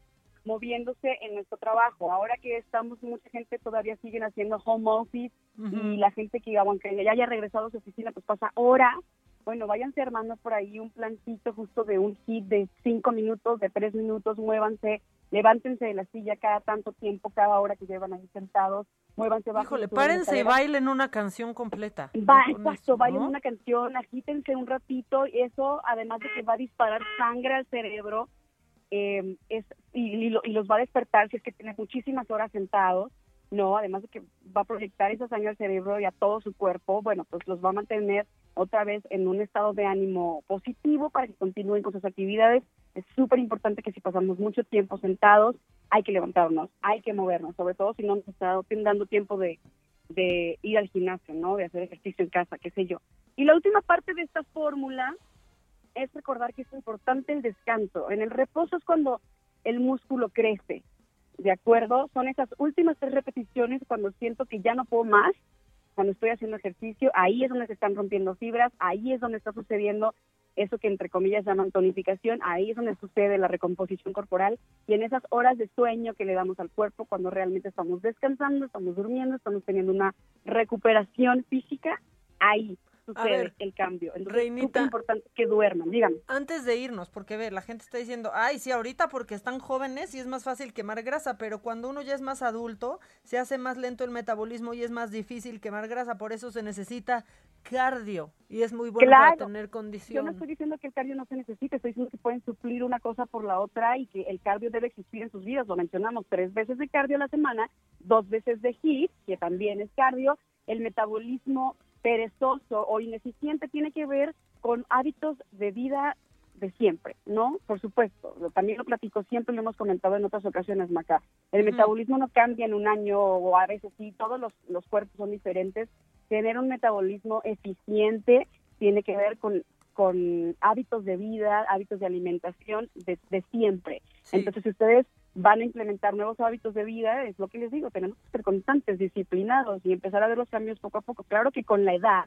moviéndose en nuestro trabajo. Ahora que estamos, mucha gente todavía siguen haciendo home office y la gente que, aunque ya haya regresado a su oficina, pues pasa horas bueno, váyanse armando por ahí un plancito justo de un hit de cinco minutos, de tres minutos, muévanse, levántense de la silla cada tanto tiempo, cada hora que llevan ahí sentados, muévanse bajo. Híjole, párense y bailen una canción completa. Va, exacto, bailen una canción, agítense un ratito, y eso además de que va a disparar sangre al cerebro, eh, es, y, y, los va a despertar si es que tienen muchísimas horas sentados, no, además de que va a proyectar esa sangre al cerebro y a todo su cuerpo, bueno, pues los va a mantener otra vez en un estado de ánimo positivo para que continúen con sus actividades. Es súper importante que si pasamos mucho tiempo sentados, hay que levantarnos, hay que movernos, sobre todo si no nos está dando tiempo de, de ir al gimnasio, ¿no? De hacer ejercicio en casa, qué sé yo. Y la última parte de esta fórmula es recordar que es importante el descanso. En el reposo es cuando el músculo crece, ¿de acuerdo? Son esas últimas tres repeticiones cuando siento que ya no puedo más cuando estoy haciendo ejercicio, ahí es donde se están rompiendo fibras, ahí es donde está sucediendo eso que entre comillas llaman tonificación, ahí es donde sucede la recomposición corporal y en esas horas de sueño que le damos al cuerpo cuando realmente estamos descansando, estamos durmiendo, estamos teniendo una recuperación física, ahí sucede el cambio. Entonces es muy importante que duerman, díganme. Antes de irnos, porque ve, la gente está diciendo, ay, sí, ahorita porque están jóvenes y es más fácil quemar grasa, pero cuando uno ya es más adulto, se hace más lento el metabolismo y es más difícil quemar grasa, por eso se necesita cardio y es muy bueno para tener condición. Yo no estoy diciendo que el cardio no se necesite, estoy diciendo que pueden suplir una cosa por la otra y que el cardio debe existir en sus vidas. Lo mencionamos tres veces de cardio a la semana, dos veces de HIIT, que también es cardio, el metabolismo perezoso o ineficiente tiene que ver con hábitos de vida de siempre, ¿no? Por supuesto, también lo platico siempre, lo hemos comentado en otras ocasiones, Maca. El metabolismo no cambia en un año o a veces sí, todos los, los cuerpos son diferentes. Tener un metabolismo eficiente tiene que ver con, con hábitos de vida, hábitos de alimentación de, de siempre. Entonces, si ustedes van a implementar nuevos hábitos de vida, es lo que les digo, tenemos que ser constantes, disciplinados y empezar a ver los cambios poco a poco. Claro que con la edad,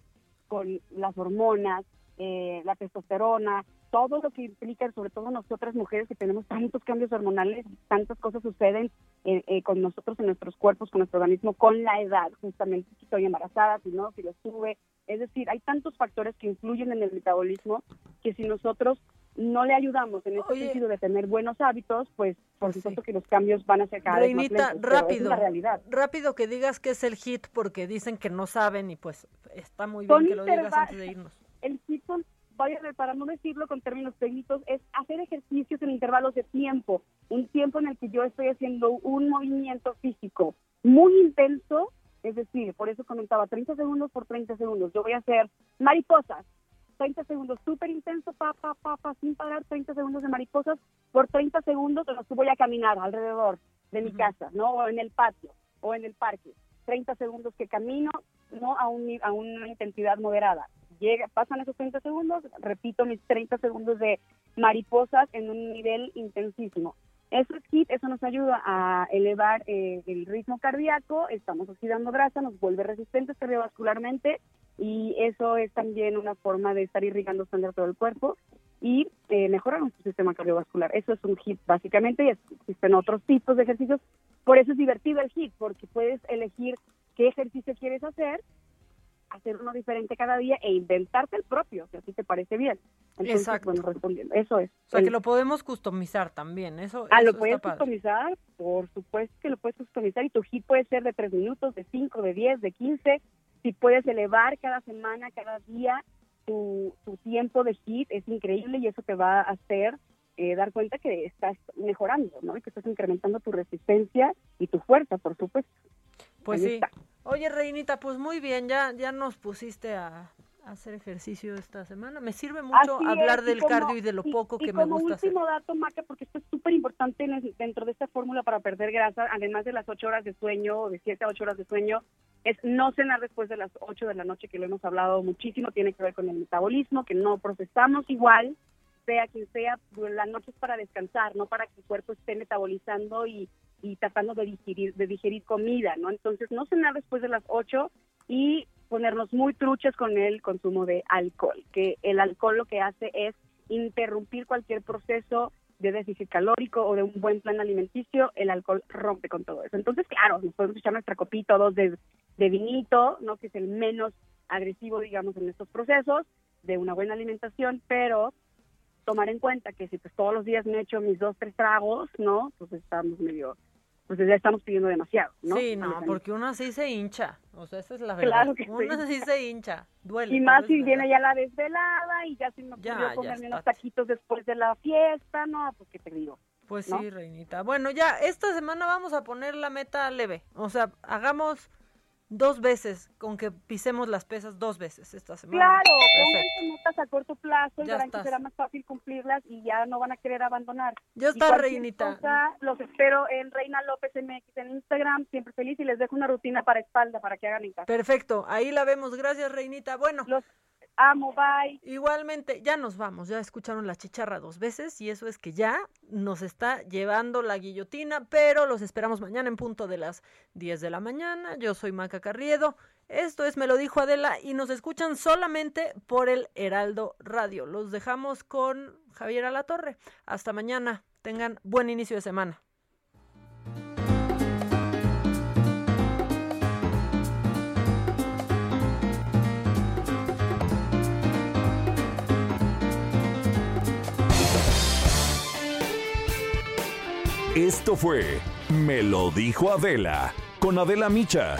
con las hormonas, eh, la testosterona, todo lo que implica, sobre todo nosotras mujeres que tenemos tantos cambios hormonales, tantas cosas suceden eh, eh, con nosotros en nuestros cuerpos, con nuestro organismo, con la edad, justamente si estoy embarazada, si no, si lo sube. Es decir, hay tantos factores que influyen en el metabolismo que si nosotros no le ayudamos en este sentido de tener buenos hábitos, pues por pues supuesto que los cambios van a ser cada vez más lentos, rápido, la realidad. rápido que digas que es el hit porque dicen que no saben y pues está muy bien que lo digas antes de irnos. El son, vaya, para no decirlo con términos técnicos, es hacer ejercicios en intervalos de tiempo, un tiempo en el que yo estoy haciendo un movimiento físico muy intenso, es decir, por eso comentaba 30 segundos por 30 segundos, yo voy a hacer mariposas, 30 segundos súper intenso, pa, pa, pa, pa, sin parar, 30 segundos de mariposas, por 30 segundos los voy a caminar alrededor de mi casa, ¿no? O en el patio, o en el parque. 30 segundos que camino, ¿no? A, un, a una intensidad moderada. Llega, pasan esos 30 segundos, repito mis 30 segundos de mariposas en un nivel intensísimo. Eso es HIT, eso nos ayuda a elevar eh, el ritmo cardíaco, estamos oxidando grasa, nos vuelve resistentes cardiovascularmente y eso es también una forma de estar irrigando sangre todo el cuerpo y eh, mejorar nuestro sistema cardiovascular. Eso es un HIT básicamente y existen otros tipos de ejercicios. Por eso es divertido el HIT, porque puedes elegir qué ejercicio quieres hacer, hacer uno diferente cada día e inventarte el propio, si así te parece bien. Exacto. Bueno, respondiendo, eso es. O sea, que lo podemos customizar también, eso Ah, lo puedes customizar, por supuesto que lo puedes customizar y tu HIT puede ser de tres minutos, de cinco, de diez, de quince. Si puedes elevar cada semana, cada día tu, tu tiempo de HIT, es increíble y eso te va a hacer eh, dar cuenta que estás mejorando, ¿no? Y que estás incrementando tu resistencia y tu fuerza, por supuesto. Pues sí. Oye, Reinita, pues muy bien, ya, ya nos pusiste a, hacer ejercicio esta semana. Me sirve mucho hablar del cardio y de lo poco que me gusta hacer. último dato, Maca, porque esto es súper importante dentro de esta fórmula para perder grasa, además de las ocho horas de sueño, de siete a ocho horas de sueño, es no cenar después de las ocho de la noche, que lo hemos hablado muchísimo, tiene que ver con el metabolismo, que no procesamos igual, sea quien sea, la noche es para descansar, no para que el cuerpo esté metabolizando y y tratando de digerir, de digerir comida, ¿no? Entonces, no cenar después de las 8 y ponernos muy truchas con el consumo de alcohol, que el alcohol lo que hace es interrumpir cualquier proceso de déficit calórico o de un buen plan alimenticio, el alcohol rompe con todo eso. Entonces, claro, nos podemos echar nuestra copita dos de, de vinito, ¿no? Que es el menos agresivo, digamos, en estos procesos de una buena alimentación, pero tomar en cuenta que si pues todos los días me echo mis dos, tres tragos, ¿no? Pues estamos medio pues ya estamos pidiendo demasiado, ¿no? Sí, no, porque uno así se hincha, o sea, esa es la verdad. Claro que uno así se hincha, duele. Y más si viene ya la desvelada y ya se me ocurrió comerme unos taquitos después de la fiesta, no, pues qué te digo. Pues sí, Reinita. Bueno, ya esta semana vamos a poner la meta leve, o sea, hagamos dos veces, con que pisemos las pesas dos veces esta semana. Claro, pónganse metas a corto plazo y verán que será más fácil cumplirlas y ya no van a querer abandonar. Ya está, Reinita. los espero en Reina López MX en Instagram, siempre feliz y les dejo una rutina para espalda para que hagan en casa. Perfecto, ahí la vemos. Gracias, Reinita. Bueno. Los amo, bye. Igualmente, ya nos vamos, ya escucharon la chicharra dos veces y eso es que ya nos está llevando la guillotina, pero los esperamos mañana en punto de las 10 de la mañana. Yo soy Maca Carriedo, esto es Me lo dijo Adela y nos escuchan solamente por el Heraldo Radio. Los dejamos con Javier Alatorre. Hasta mañana, tengan buen inicio de semana. Esto fue Me lo dijo Adela con Adela Micha